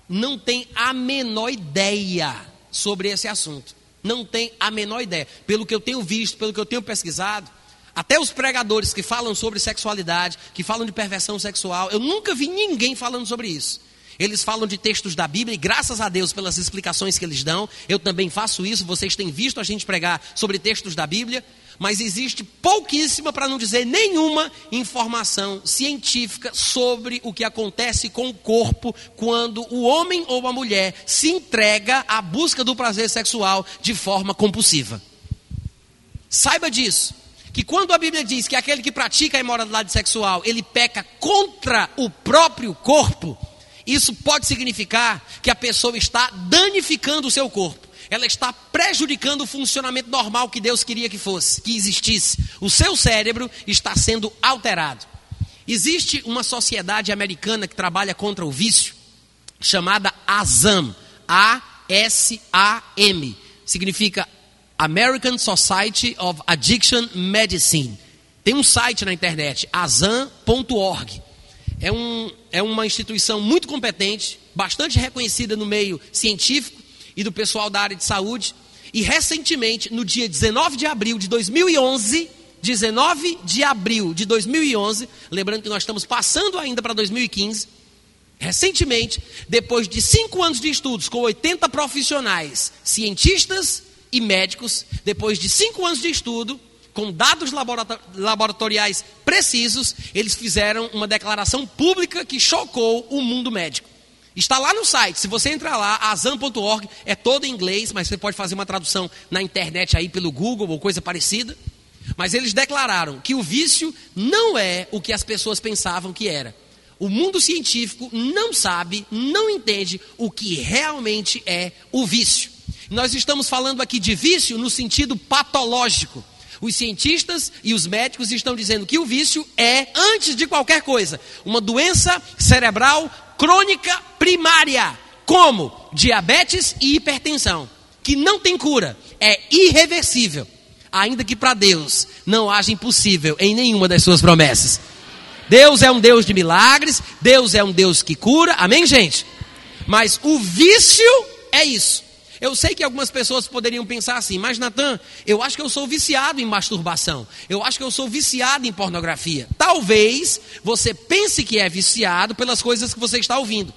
não tem a menor ideia sobre esse assunto. Não tem a menor ideia. Pelo que eu tenho visto, pelo que eu tenho pesquisado, até os pregadores que falam sobre sexualidade, que falam de perversão sexual, eu nunca vi ninguém falando sobre isso. Eles falam de textos da Bíblia e graças a Deus pelas explicações que eles dão, eu também faço isso. Vocês têm visto a gente pregar sobre textos da Bíblia, mas existe pouquíssima, para não dizer nenhuma, informação científica sobre o que acontece com o corpo quando o homem ou a mulher se entrega à busca do prazer sexual de forma compulsiva. Saiba disso, que quando a Bíblia diz que aquele que pratica a imoralidade sexual, ele peca contra o próprio corpo, isso pode significar que a pessoa está danificando o seu corpo. Ela está prejudicando o funcionamento normal que Deus queria que fosse, que existisse. O seu cérebro está sendo alterado. Existe uma sociedade americana que trabalha contra o vício, chamada ASAM. A-S-A-M. Significa American Society of Addiction Medicine. Tem um site na internet, azam.org. É, um, é uma instituição muito competente, bastante reconhecida no meio científico e do pessoal da área de saúde. E recentemente, no dia 19 de abril de 2011, 19 de abril de 2011, lembrando que nós estamos passando ainda para 2015, recentemente, depois de cinco anos de estudos com 80 profissionais, cientistas e médicos, depois de cinco anos de estudo, com dados laboratoriais precisos, eles fizeram uma declaração pública que chocou o mundo médico. Está lá no site, se você entrar lá, azam.org, é todo em inglês, mas você pode fazer uma tradução na internet aí pelo Google ou coisa parecida. Mas eles declararam que o vício não é o que as pessoas pensavam que era. O mundo científico não sabe, não entende o que realmente é o vício. Nós estamos falando aqui de vício no sentido patológico. Os cientistas e os médicos estão dizendo que o vício é, antes de qualquer coisa, uma doença cerebral crônica primária, como diabetes e hipertensão, que não tem cura, é irreversível, ainda que para Deus não haja impossível em nenhuma das suas promessas. Deus é um Deus de milagres, Deus é um Deus que cura, amém, gente? Mas o vício é isso. Eu sei que algumas pessoas poderiam pensar assim, mas Natan, eu acho que eu sou viciado em masturbação. Eu acho que eu sou viciado em pornografia. Talvez você pense que é viciado pelas coisas que você está ouvindo.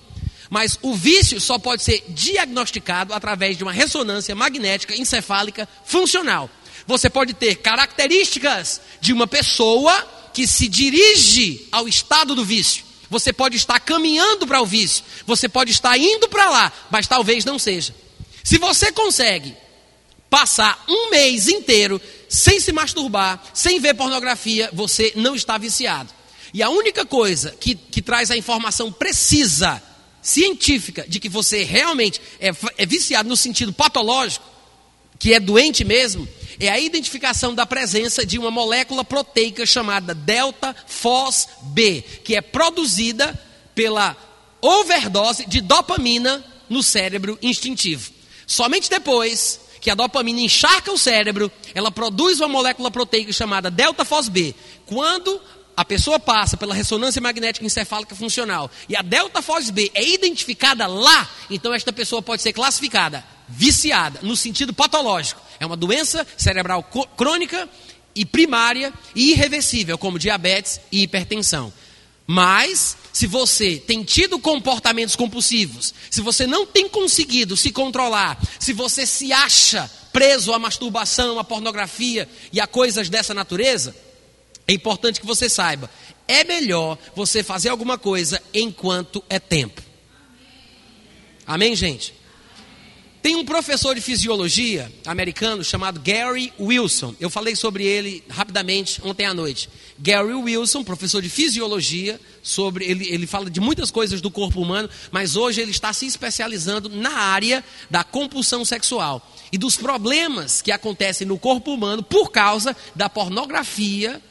Mas o vício só pode ser diagnosticado através de uma ressonância magnética encefálica funcional. Você pode ter características de uma pessoa que se dirige ao estado do vício. Você pode estar caminhando para o vício. Você pode estar indo para lá, mas talvez não seja. Se você consegue passar um mês inteiro sem se masturbar, sem ver pornografia, você não está viciado. E a única coisa que, que traz a informação precisa, científica, de que você realmente é, é viciado no sentido patológico, que é doente mesmo, é a identificação da presença de uma molécula proteica chamada delta fos B, que é produzida pela overdose de dopamina no cérebro instintivo. Somente depois que a dopamina encharca o cérebro, ela produz uma molécula proteica chamada delta-FOSB. Quando a pessoa passa pela ressonância magnética encefálica funcional e a delta-FOSB é identificada lá, então esta pessoa pode ser classificada viciada, no sentido patológico. É uma doença cerebral crônica e primária e irreversível, como diabetes e hipertensão. Mas, se você tem tido comportamentos compulsivos, se você não tem conseguido se controlar, se você se acha preso à masturbação, à pornografia e a coisas dessa natureza, é importante que você saiba: é melhor você fazer alguma coisa enquanto é tempo. Amém, gente? Tem um professor de fisiologia americano chamado Gary Wilson. Eu falei sobre ele rapidamente ontem à noite. Gary Wilson, professor de fisiologia, sobre ele, ele fala de muitas coisas do corpo humano, mas hoje ele está se especializando na área da compulsão sexual e dos problemas que acontecem no corpo humano por causa da pornografia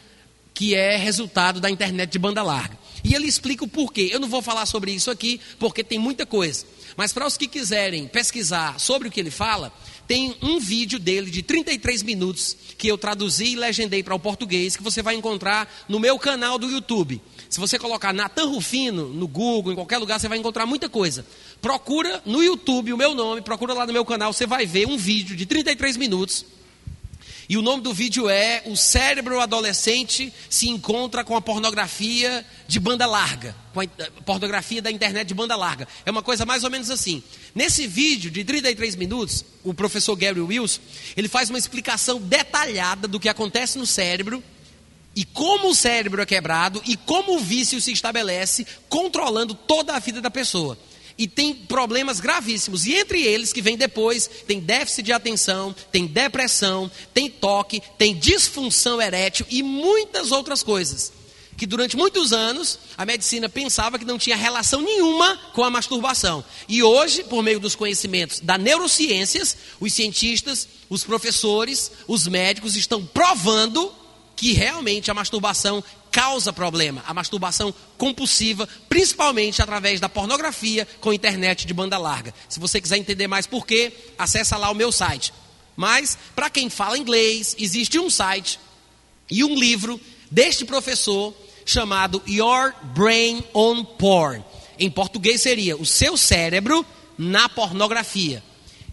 que é resultado da internet de banda larga. E ele explica o porquê. Eu não vou falar sobre isso aqui, porque tem muita coisa. Mas para os que quiserem pesquisar sobre o que ele fala, tem um vídeo dele de 33 minutos que eu traduzi e legendei para o português que você vai encontrar no meu canal do YouTube. Se você colocar Natan Rufino no Google, em qualquer lugar, você vai encontrar muita coisa. Procura no YouTube o meu nome, procura lá no meu canal, você vai ver um vídeo de 33 minutos e o nome do vídeo é O cérebro adolescente se encontra com a pornografia de banda larga, com a pornografia da internet de banda larga. É uma coisa mais ou menos assim. Nesse vídeo de 33 minutos, o professor Gary Wilson, ele faz uma explicação detalhada do que acontece no cérebro e como o cérebro é quebrado e como o vício se estabelece, controlando toda a vida da pessoa e tem problemas gravíssimos. E entre eles, que vem depois, tem déficit de atenção, tem depressão, tem toque, tem disfunção erétil e muitas outras coisas que durante muitos anos a medicina pensava que não tinha relação nenhuma com a masturbação. E hoje, por meio dos conhecimentos da neurociências, os cientistas, os professores, os médicos estão provando que realmente a masturbação causa problema, a masturbação compulsiva, principalmente através da pornografia com internet de banda larga. Se você quiser entender mais por quê, acessa lá o meu site. Mas, para quem fala inglês, existe um site e um livro deste professor chamado Your Brain on Porn. Em português seria O Seu Cérebro na Pornografia.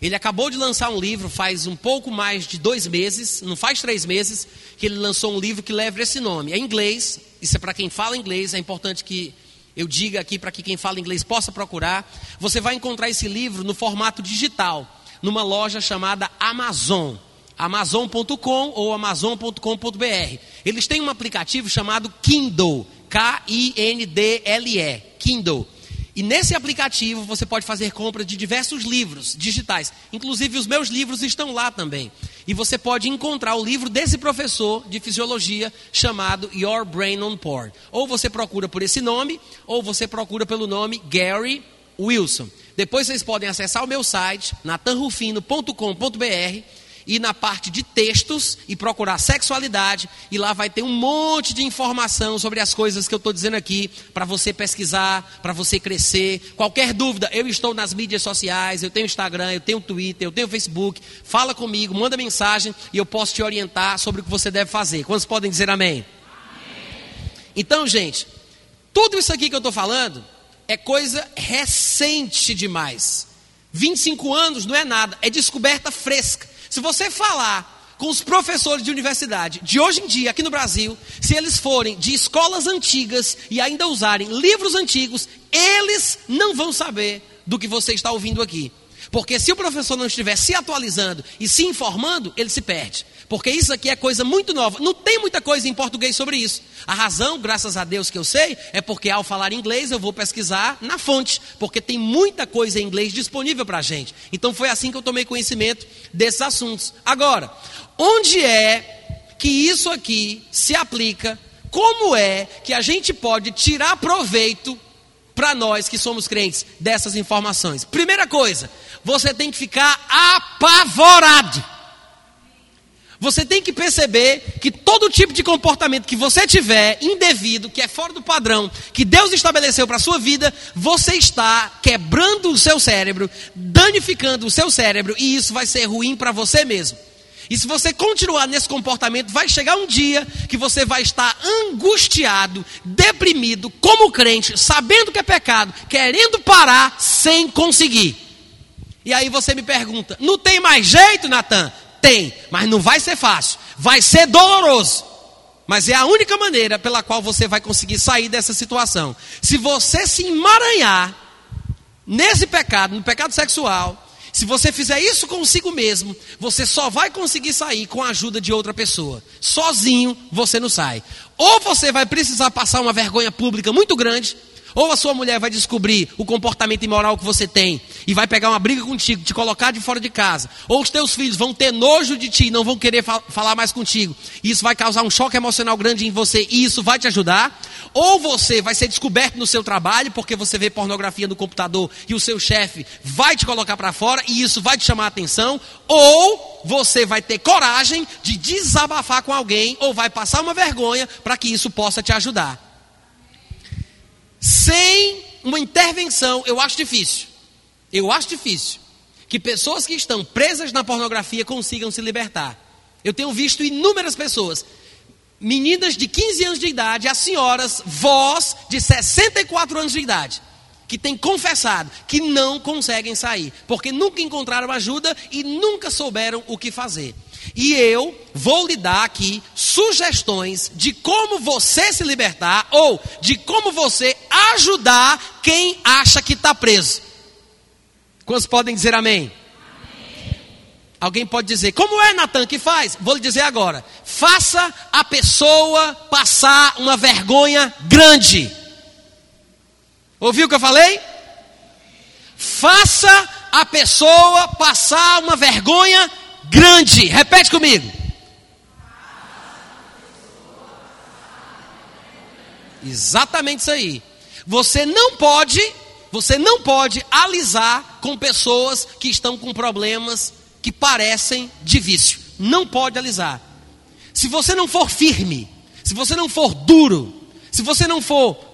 Ele acabou de lançar um livro faz um pouco mais de dois meses, não faz três meses, que ele lançou um livro que leva esse nome. É inglês, isso é para quem fala inglês, é importante que eu diga aqui para que quem fala inglês possa procurar. Você vai encontrar esse livro no formato digital, numa loja chamada Amazon. Amazon.com ou Amazon.com.br. Eles têm um aplicativo chamado Kindle, K-I-N-D-L-E, Kindle. E nesse aplicativo você pode fazer compra de diversos livros digitais. Inclusive os meus livros estão lá também. E você pode encontrar o livro desse professor de fisiologia chamado Your Brain on Porn. Ou você procura por esse nome, ou você procura pelo nome Gary Wilson. Depois vocês podem acessar o meu site, natanrufino.com.br ir na parte de textos e procurar sexualidade, e lá vai ter um monte de informação sobre as coisas que eu estou dizendo aqui, para você pesquisar, para você crescer. Qualquer dúvida, eu estou nas mídias sociais, eu tenho Instagram, eu tenho Twitter, eu tenho Facebook. Fala comigo, manda mensagem e eu posso te orientar sobre o que você deve fazer. Quantos podem dizer amém? amém. Então, gente, tudo isso aqui que eu estou falando é coisa recente demais. 25 anos não é nada, é descoberta fresca. Se você falar com os professores de universidade de hoje em dia, aqui no Brasil, se eles forem de escolas antigas e ainda usarem livros antigos, eles não vão saber do que você está ouvindo aqui. Porque se o professor não estiver se atualizando e se informando, ele se perde. Porque isso aqui é coisa muito nova. Não tem muita coisa em português sobre isso. A razão, graças a Deus que eu sei, é porque ao falar inglês eu vou pesquisar na fonte. Porque tem muita coisa em inglês disponível para a gente. Então foi assim que eu tomei conhecimento desses assuntos. Agora, onde é que isso aqui se aplica? Como é que a gente pode tirar proveito para nós que somos crentes dessas informações? Primeira coisa, você tem que ficar apavorado. Você tem que perceber que todo tipo de comportamento que você tiver indevido, que é fora do padrão, que Deus estabeleceu para a sua vida, você está quebrando o seu cérebro, danificando o seu cérebro, e isso vai ser ruim para você mesmo. E se você continuar nesse comportamento, vai chegar um dia que você vai estar angustiado, deprimido, como crente, sabendo que é pecado, querendo parar sem conseguir. E aí você me pergunta: não tem mais jeito, Natan? Tem, mas não vai ser fácil, vai ser doloroso. Mas é a única maneira pela qual você vai conseguir sair dessa situação. Se você se emaranhar nesse pecado, no pecado sexual, se você fizer isso consigo mesmo, você só vai conseguir sair com a ajuda de outra pessoa. Sozinho você não sai. Ou você vai precisar passar uma vergonha pública muito grande, ou a sua mulher vai descobrir o comportamento imoral que você tem e vai pegar uma briga contigo, te colocar de fora de casa. Ou os teus filhos vão ter nojo de ti e não vão querer fal falar mais contigo. Isso vai causar um choque emocional grande em você e isso vai te ajudar. Ou você vai ser descoberto no seu trabalho porque você vê pornografia no computador e o seu chefe vai te colocar para fora e isso vai te chamar a atenção. Ou você vai ter coragem de desabafar com alguém ou vai passar uma vergonha para que isso possa te ajudar. Sem uma intervenção, eu acho difícil. Eu acho difícil que pessoas que estão presas na pornografia consigam se libertar. Eu tenho visto inúmeras pessoas, meninas de 15 anos de idade, as senhoras, vós de 64 anos de idade, que têm confessado que não conseguem sair, porque nunca encontraram ajuda e nunca souberam o que fazer. E eu vou lhe dar aqui sugestões de como você se libertar ou de como você ajudar quem acha que está preso. Quantos podem dizer amém? amém? Alguém pode dizer, como é, Natan, que faz? Vou lhe dizer agora: faça a pessoa passar uma vergonha grande. Ouviu o que eu falei? Faça a pessoa passar uma vergonha grande. Repete comigo. Exatamente isso aí. Você não pode, você não pode alisar com pessoas que estão com problemas que parecem de vício. Não pode alisar. Se você não for firme, se você não for duro, se você não for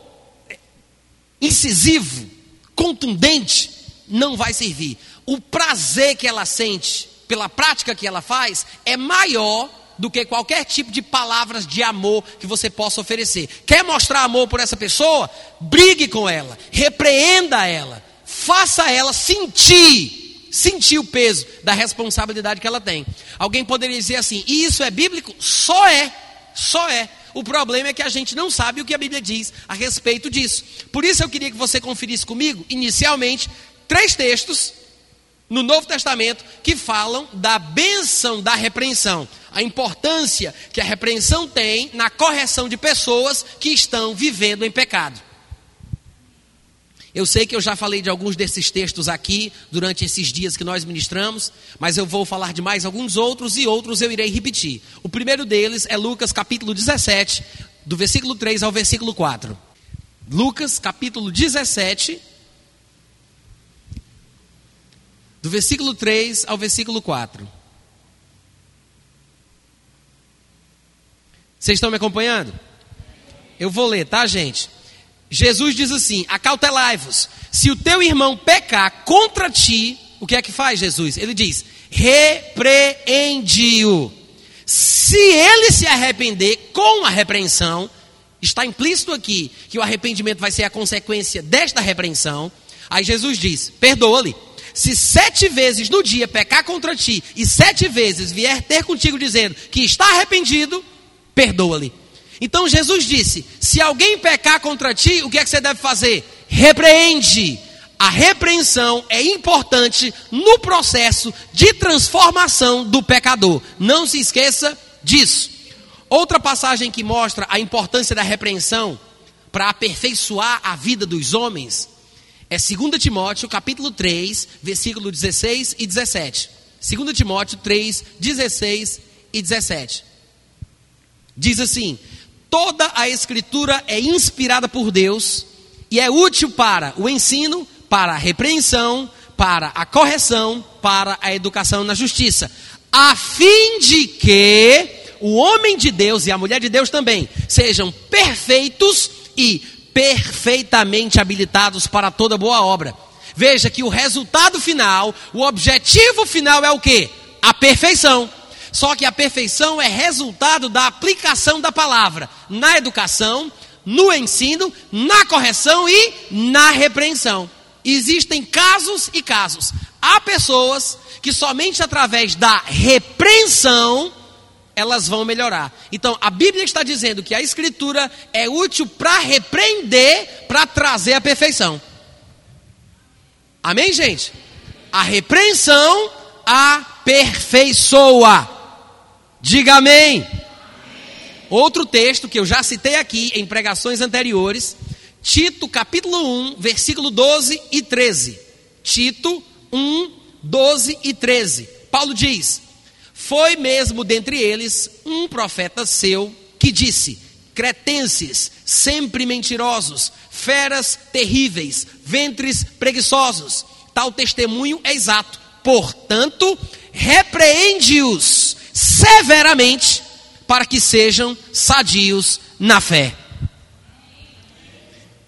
incisivo, contundente, não vai servir. O prazer que ela sente pela prática que ela faz é maior do que qualquer tipo de palavras de amor que você possa oferecer. Quer mostrar amor por essa pessoa? Brigue com ela, repreenda ela, faça ela sentir, sentir o peso da responsabilidade que ela tem. Alguém poderia dizer assim: isso é bíblico? Só é, só é. O problema é que a gente não sabe o que a Bíblia diz a respeito disso. Por isso eu queria que você conferisse comigo, inicialmente, três textos no Novo Testamento que falam da benção da repreensão, a importância que a repreensão tem na correção de pessoas que estão vivendo em pecado. Eu sei que eu já falei de alguns desses textos aqui durante esses dias que nós ministramos, mas eu vou falar de mais alguns outros e outros eu irei repetir. O primeiro deles é Lucas capítulo 17, do versículo 3 ao versículo 4. Lucas capítulo 17, do versículo 3 ao versículo 4. Vocês estão me acompanhando? Eu vou ler, tá, gente? Jesus diz assim: Acautelai-vos, se o teu irmão pecar contra ti, o que é que faz Jesus? Ele diz: repreende-o. Se ele se arrepender com a repreensão, está implícito aqui que o arrependimento vai ser a consequência desta repreensão. Aí Jesus diz: perdoa-lhe. Se sete vezes no dia pecar contra ti e sete vezes vier ter contigo dizendo que está arrependido, perdoa-lhe. Então Jesus disse: se alguém pecar contra ti, o que é que você deve fazer? Repreende. A repreensão é importante no processo de transformação do pecador. Não se esqueça disso. Outra passagem que mostra a importância da repreensão para aperfeiçoar a vida dos homens é 2 Timóteo, capítulo 3, versículo 16 e 17. 2 Timóteo 3, 16 e 17. Diz assim: Toda a escritura é inspirada por Deus e é útil para o ensino, para a repreensão, para a correção, para a educação na justiça, a fim de que o homem de Deus e a mulher de Deus também sejam perfeitos e perfeitamente habilitados para toda boa obra. Veja que o resultado final, o objetivo final é o que? A perfeição. Só que a perfeição é resultado da aplicação da palavra na educação, no ensino, na correção e na repreensão. Existem casos e casos. Há pessoas que somente através da repreensão elas vão melhorar. Então, a Bíblia está dizendo que a Escritura é útil para repreender, para trazer a perfeição. Amém, gente? A repreensão aperfeiçoa. Diga amém. amém. Outro texto que eu já citei aqui em pregações anteriores, Tito capítulo 1, versículo 12 e 13. Tito 1, 12 e 13. Paulo diz: foi mesmo dentre eles um profeta seu que disse: cretenses, sempre mentirosos, feras terríveis, ventres preguiçosos. Tal testemunho é exato. Portanto, repreende-os severamente para que sejam sadios na fé.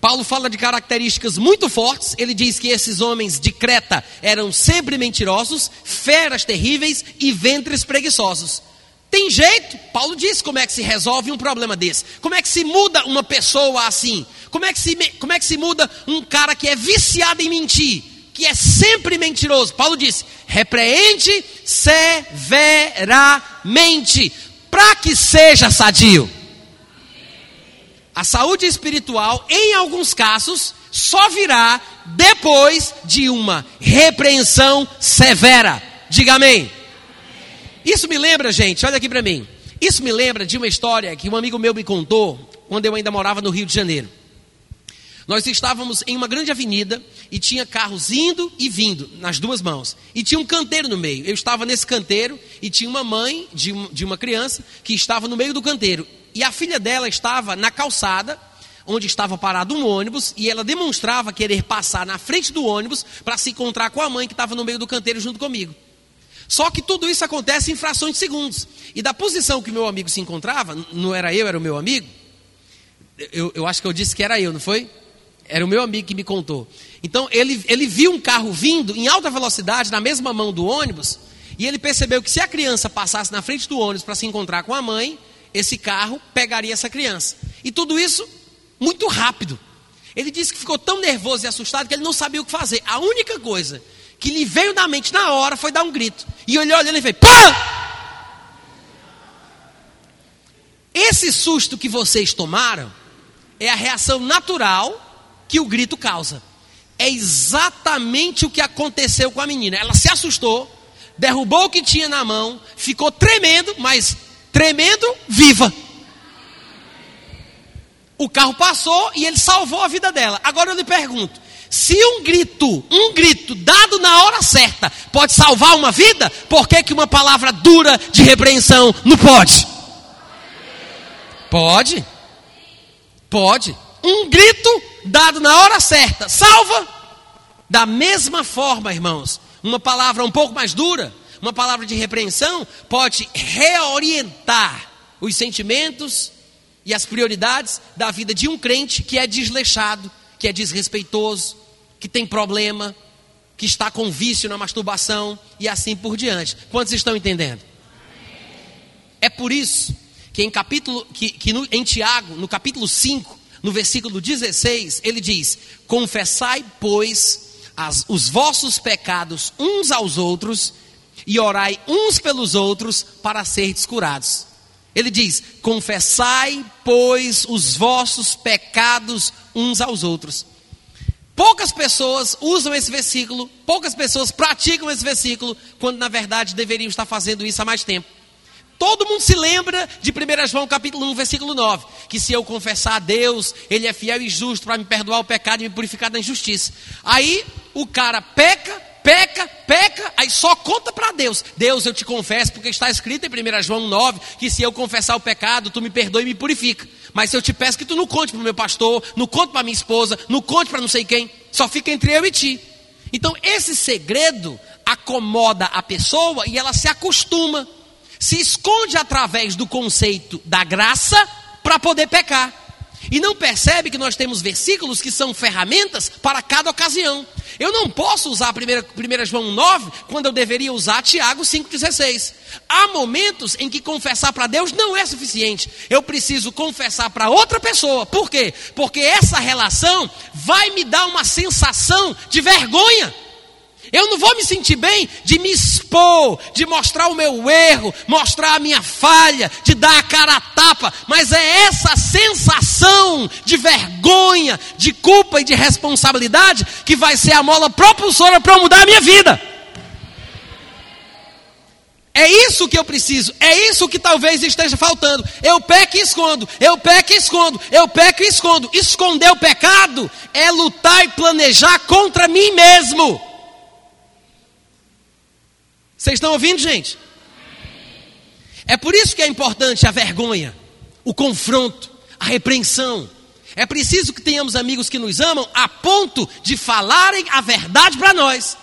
Paulo fala de características muito fortes. Ele diz que esses homens de Creta eram sempre mentirosos, feras terríveis e ventres preguiçosos. Tem jeito? Paulo diz como é que se resolve um problema desse. Como é que se muda uma pessoa assim? Como é que se, como é que se muda um cara que é viciado em mentir? Que é sempre mentiroso. Paulo diz: repreende severamente, para que seja sadio. A saúde espiritual, em alguns casos, só virá depois de uma repreensão severa. Diga amém. Isso me lembra, gente, olha aqui para mim. Isso me lembra de uma história que um amigo meu me contou quando eu ainda morava no Rio de Janeiro. Nós estávamos em uma grande avenida e tinha carros indo e vindo nas duas mãos. E tinha um canteiro no meio. Eu estava nesse canteiro e tinha uma mãe de, de uma criança que estava no meio do canteiro. E a filha dela estava na calçada, onde estava parado um ônibus e ela demonstrava querer passar na frente do ônibus para se encontrar com a mãe que estava no meio do canteiro junto comigo. Só que tudo isso acontece em frações de segundos. E da posição que meu amigo se encontrava, não era eu, era o meu amigo. Eu, eu acho que eu disse que era eu, não foi? Era o meu amigo que me contou. Então ele, ele viu um carro vindo em alta velocidade na mesma mão do ônibus. E ele percebeu que se a criança passasse na frente do ônibus para se encontrar com a mãe, esse carro pegaria essa criança. E tudo isso muito rápido. Ele disse que ficou tão nervoso e assustado que ele não sabia o que fazer. A única coisa que lhe veio na mente na hora foi dar um grito. E ele olhando e fez: Pá! Esse susto que vocês tomaram é a reação natural que o grito causa. É exatamente o que aconteceu com a menina. Ela se assustou, derrubou o que tinha na mão, ficou tremendo, mas tremendo, viva. O carro passou e ele salvou a vida dela. Agora eu lhe pergunto: se um grito, um grito dado na hora certa, pode salvar uma vida, por que, que uma palavra dura de repreensão não pode? Pode. Pode. Um grito dado na hora certa salva. Da mesma forma, irmãos, uma palavra um pouco mais dura, uma palavra de repreensão, pode reorientar os sentimentos e as prioridades da vida de um crente que é desleixado, que é desrespeitoso, que tem problema, que está com vício na masturbação e assim por diante. Quantos estão entendendo? É por isso que em capítulo que, que no, em Tiago, no capítulo 5, no versículo 16, ele diz: Confessai, pois, as, os vossos pecados uns aos outros e orai uns pelos outros para serdes curados. Ele diz: Confessai, pois, os vossos pecados uns aos outros. Poucas pessoas usam esse versículo, poucas pessoas praticam esse versículo, quando na verdade deveriam estar fazendo isso há mais tempo. Todo mundo se lembra de 1 João capítulo 1, versículo 9, que se eu confessar a Deus, Ele é fiel e justo para me perdoar o pecado e me purificar da injustiça. Aí o cara peca, peca, peca, aí só conta para Deus. Deus, eu te confesso, porque está escrito em 1 João 9 que se eu confessar o pecado, tu me perdoa e me purifica. Mas eu te peço que tu não conte para o meu pastor, não conte para minha esposa, não conte para não sei quem, só fica entre eu e ti. Então esse segredo acomoda a pessoa e ela se acostuma, se esconde através do conceito da graça para poder pecar. E não percebe que nós temos versículos que são ferramentas para cada ocasião. Eu não posso usar 1 João 9 quando eu deveria usar Tiago 5,16. Há momentos em que confessar para Deus não é suficiente. Eu preciso confessar para outra pessoa. Por quê? Porque essa relação vai me dar uma sensação de vergonha. Eu não vou me sentir bem de me expor, de mostrar o meu erro, mostrar a minha falha, de dar a cara a tapa, mas é essa sensação de vergonha, de culpa e de responsabilidade que vai ser a mola propulsora para mudar a minha vida. É isso que eu preciso, é isso que talvez esteja faltando. Eu peco e escondo, eu peco e escondo, eu peco e escondo. Esconder o pecado é lutar e planejar contra mim mesmo. Vocês estão ouvindo, gente? É por isso que é importante a vergonha, o confronto, a repreensão. É preciso que tenhamos amigos que nos amam a ponto de falarem a verdade para nós,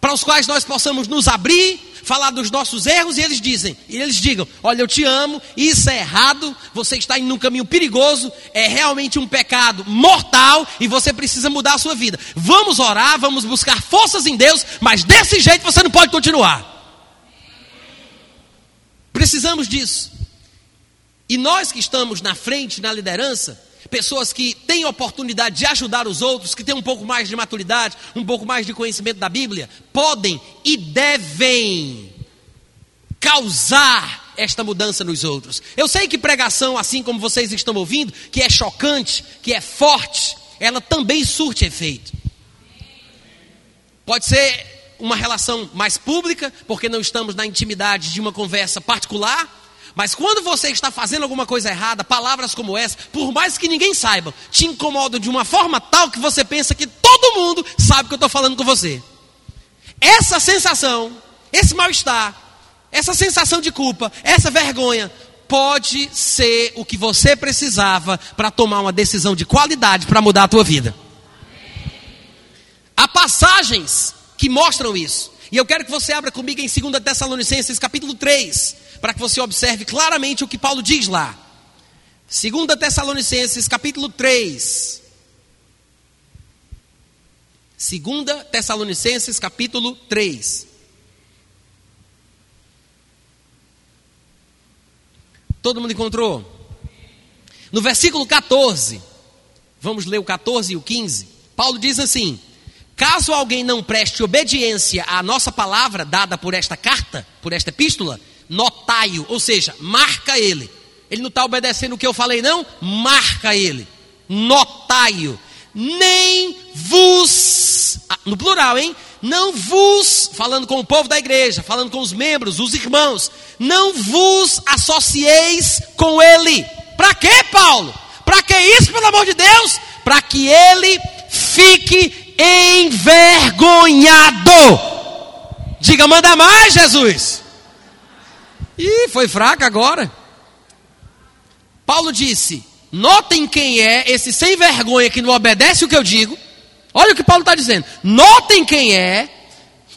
para os quais nós possamos nos abrir, falar dos nossos erros e eles dizem, e eles digam: "Olha, eu te amo, isso é errado, você está indo num caminho perigoso, é realmente um pecado mortal e você precisa mudar a sua vida. Vamos orar, vamos buscar forças em Deus, mas desse jeito você não pode continuar." Precisamos disso. E nós que estamos na frente, na liderança, pessoas que têm oportunidade de ajudar os outros, que têm um pouco mais de maturidade, um pouco mais de conhecimento da Bíblia, podem e devem causar esta mudança nos outros. Eu sei que pregação, assim como vocês estão ouvindo, que é chocante, que é forte, ela também surte efeito. Pode ser uma relação mais pública, porque não estamos na intimidade de uma conversa particular mas quando você está fazendo alguma coisa errada, palavras como essa, por mais que ninguém saiba, te incomodam de uma forma tal que você pensa que todo mundo sabe que eu estou falando com você. Essa sensação, esse mal-estar, essa sensação de culpa, essa vergonha, pode ser o que você precisava para tomar uma decisão de qualidade para mudar a tua vida. Há passagens que mostram isso. E eu quero que você abra comigo em 2 Tessalonicenses capítulo 3, para que você observe claramente o que Paulo diz lá. 2 Tessalonicenses capítulo 3. 2 Tessalonicenses capítulo 3. Todo mundo encontrou? No versículo 14, vamos ler o 14 e o 15. Paulo diz assim: Caso alguém não preste obediência à nossa palavra dada por esta carta, por esta epístola, notai-o, ou seja, marca ele. Ele não está obedecendo o que eu falei, não? Marca ele. Notai-o. Nem vos, ah, no plural, hein? Não vos, falando com o povo da igreja, falando com os membros, os irmãos, não vos associeis com ele. Para quê, Paulo? Para que isso, pelo amor de Deus? Para que ele fique envergonhado. Diga, manda mais, Jesus. Ih, foi fraca agora. Paulo disse: Notem quem é esse sem vergonha que não obedece o que eu digo. Olha o que Paulo está dizendo. Notem quem é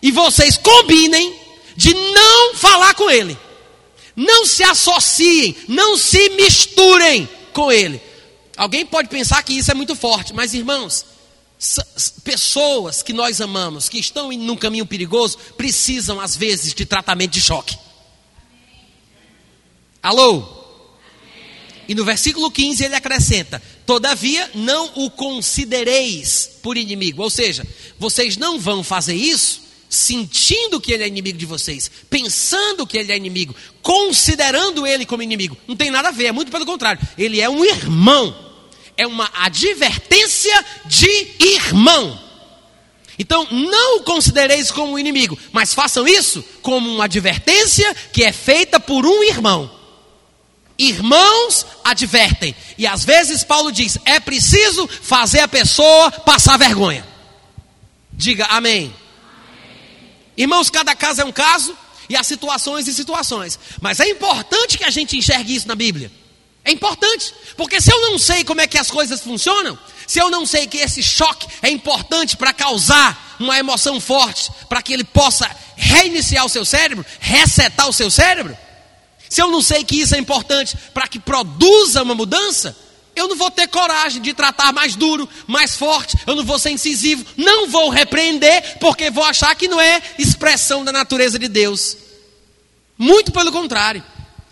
e vocês combinem de não falar com ele. Não se associem, não se misturem com ele. Alguém pode pensar que isso é muito forte, mas irmãos, pessoas que nós amamos, que estão num caminho perigoso, precisam às vezes de tratamento de choque. Alô? E no versículo 15 ele acrescenta: Todavia não o considereis por inimigo. Ou seja, vocês não vão fazer isso sentindo que ele é inimigo de vocês, pensando que ele é inimigo, considerando ele como inimigo. Não tem nada a ver, é muito pelo contrário. Ele é um irmão. É uma advertência de irmão. Então, não o considereis como inimigo, mas façam isso como uma advertência que é feita por um irmão. Irmãos advertem. E às vezes Paulo diz: é preciso fazer a pessoa passar vergonha. Diga amém. Irmãos, cada caso é um caso, e há situações e situações. Mas é importante que a gente enxergue isso na Bíblia. É importante, porque se eu não sei como é que as coisas funcionam, se eu não sei que esse choque é importante para causar uma emoção forte, para que ele possa reiniciar o seu cérebro, resetar o seu cérebro, se eu não sei que isso é importante para que produza uma mudança, eu não vou ter coragem de tratar mais duro, mais forte, eu não vou ser incisivo, não vou repreender, porque vou achar que não é expressão da natureza de Deus. Muito pelo contrário.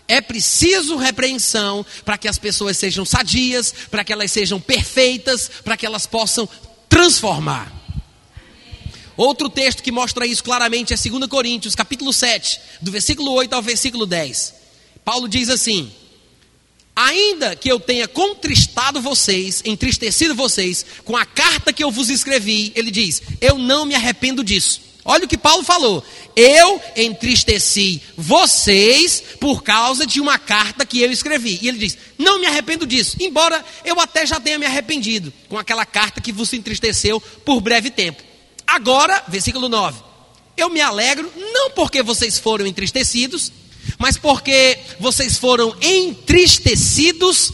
É preciso repreensão para que as pessoas sejam sadias, para que elas sejam perfeitas, para que elas possam transformar. Outro texto que mostra isso claramente é 2 Coríntios, capítulo 7, do versículo 8 ao versículo 10. Paulo diz assim: Ainda que eu tenha contristado vocês, entristecido vocês, com a carta que eu vos escrevi, ele diz: Eu não me arrependo disso. Olha o que Paulo falou. Eu entristeci vocês por causa de uma carta que eu escrevi. E ele diz: Não me arrependo disso, embora eu até já tenha me arrependido com aquela carta que vos entristeceu por breve tempo. Agora, versículo 9: Eu me alegro, não porque vocês foram entristecidos, mas porque vocês foram entristecidos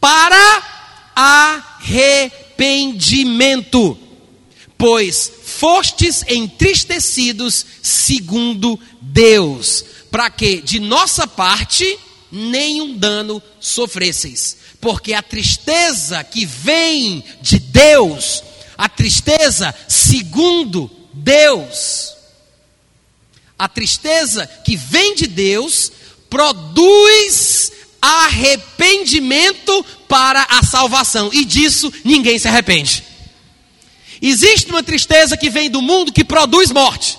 para arrependimento, pois fostes entristecidos segundo Deus, para que de nossa parte nenhum dano sofresseis, porque a tristeza que vem de Deus, a tristeza segundo Deus, a tristeza que vem de Deus produz arrependimento para a salvação, e disso ninguém se arrepende. Existe uma tristeza que vem do mundo que produz morte.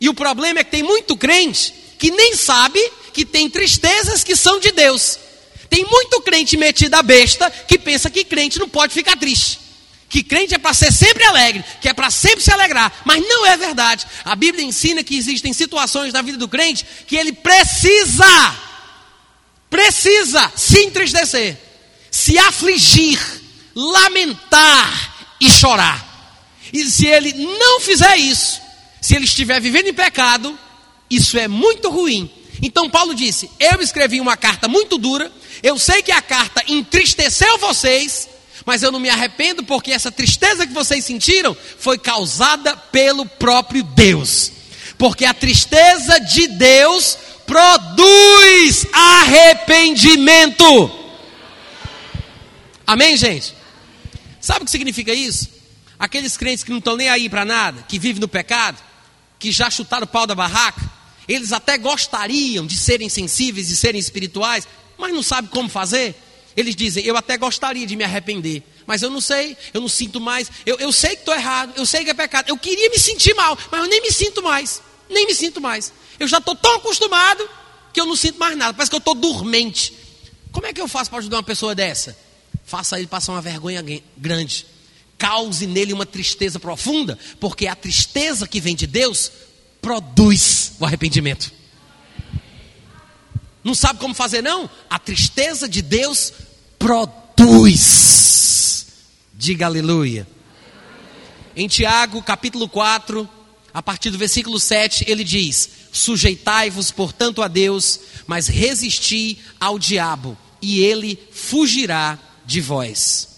E o problema é que tem muito crente que nem sabe que tem tristezas que são de Deus. Tem muito crente metido a besta que pensa que crente não pode ficar triste que crente é para ser sempre alegre, que é para sempre se alegrar, mas não é verdade. A Bíblia ensina que existem situações na vida do crente que ele precisa, precisa se entristecer, se afligir, lamentar e chorar. E se ele não fizer isso, se ele estiver vivendo em pecado, isso é muito ruim. Então Paulo disse: Eu escrevi uma carta muito dura, eu sei que a carta entristeceu vocês, mas eu não me arrependo porque essa tristeza que vocês sentiram foi causada pelo próprio Deus. Porque a tristeza de Deus produz arrependimento. Amém, gente? Sabe o que significa isso? Aqueles crentes que não estão nem aí para nada, que vivem no pecado, que já chutaram o pau da barraca, eles até gostariam de serem sensíveis e serem espirituais, mas não sabem como fazer. Eles dizem: Eu até gostaria de me arrepender, mas eu não sei, eu não sinto mais. Eu, eu sei que estou errado, eu sei que é pecado. Eu queria me sentir mal, mas eu nem me sinto mais. Nem me sinto mais. Eu já estou tão acostumado que eu não sinto mais nada. Parece que eu estou dormente. Como é que eu faço para ajudar uma pessoa dessa? Faça ele passar uma vergonha grande. Cause nele uma tristeza profunda, porque a tristeza que vem de Deus produz o arrependimento. Não sabe como fazer, não? A tristeza de Deus produz. Diga aleluia. Em Tiago, capítulo 4, a partir do versículo 7, ele diz: Sujeitai-vos, portanto, a Deus, mas resisti ao diabo, e ele fugirá de vós.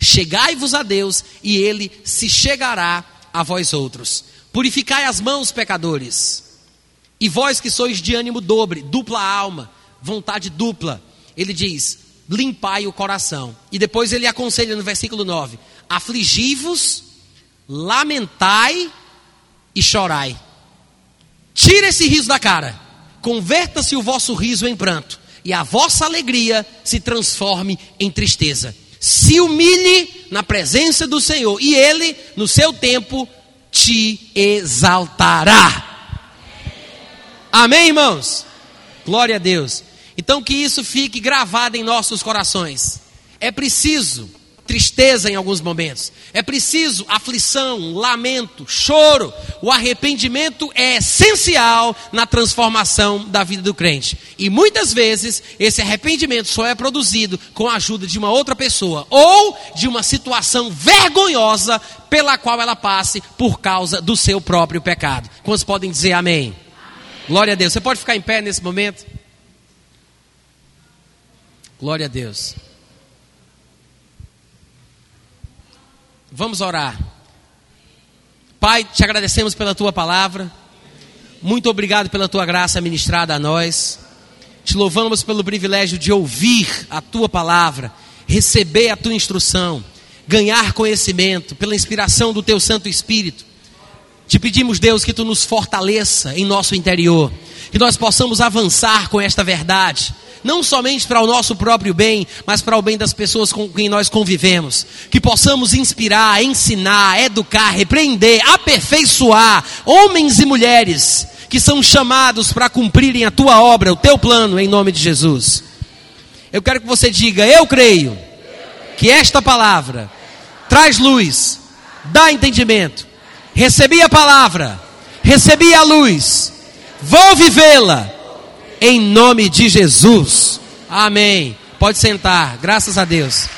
Chegai-vos a Deus, e ele se chegará a vós outros. Purificai as mãos, pecadores. E vós que sois de ânimo dobre, dupla alma, vontade dupla, ele diz: limpai o coração. E depois ele aconselha no versículo 9: afligi-vos, lamentai e chorai. Tire esse riso da cara, converta-se o vosso riso em pranto, e a vossa alegria se transforme em tristeza. Se humilhe na presença do Senhor, e Ele, no seu tempo, te exaltará. Amém, irmãos? Glória a Deus. Então que isso fique gravado em nossos corações. É preciso tristeza em alguns momentos. É preciso aflição, lamento, choro. O arrependimento é essencial na transformação da vida do crente. E muitas vezes esse arrependimento só é produzido com a ajuda de uma outra pessoa ou de uma situação vergonhosa pela qual ela passe por causa do seu próprio pecado. Quantos podem dizer amém? Glória a Deus. Você pode ficar em pé nesse momento? Glória a Deus. Vamos orar. Pai, te agradecemos pela tua palavra. Muito obrigado pela tua graça ministrada a nós. Te louvamos pelo privilégio de ouvir a tua palavra, receber a tua instrução, ganhar conhecimento pela inspiração do teu Santo Espírito. Te pedimos, Deus, que tu nos fortaleça em nosso interior, que nós possamos avançar com esta verdade, não somente para o nosso próprio bem, mas para o bem das pessoas com quem nós convivemos. Que possamos inspirar, ensinar, educar, repreender, aperfeiçoar homens e mulheres que são chamados para cumprirem a tua obra, o teu plano, em nome de Jesus. Eu quero que você diga: Eu creio que esta palavra traz luz, dá entendimento Recebi a palavra, recebi a luz, vou vivê-la, em nome de Jesus. Amém. Pode sentar, graças a Deus.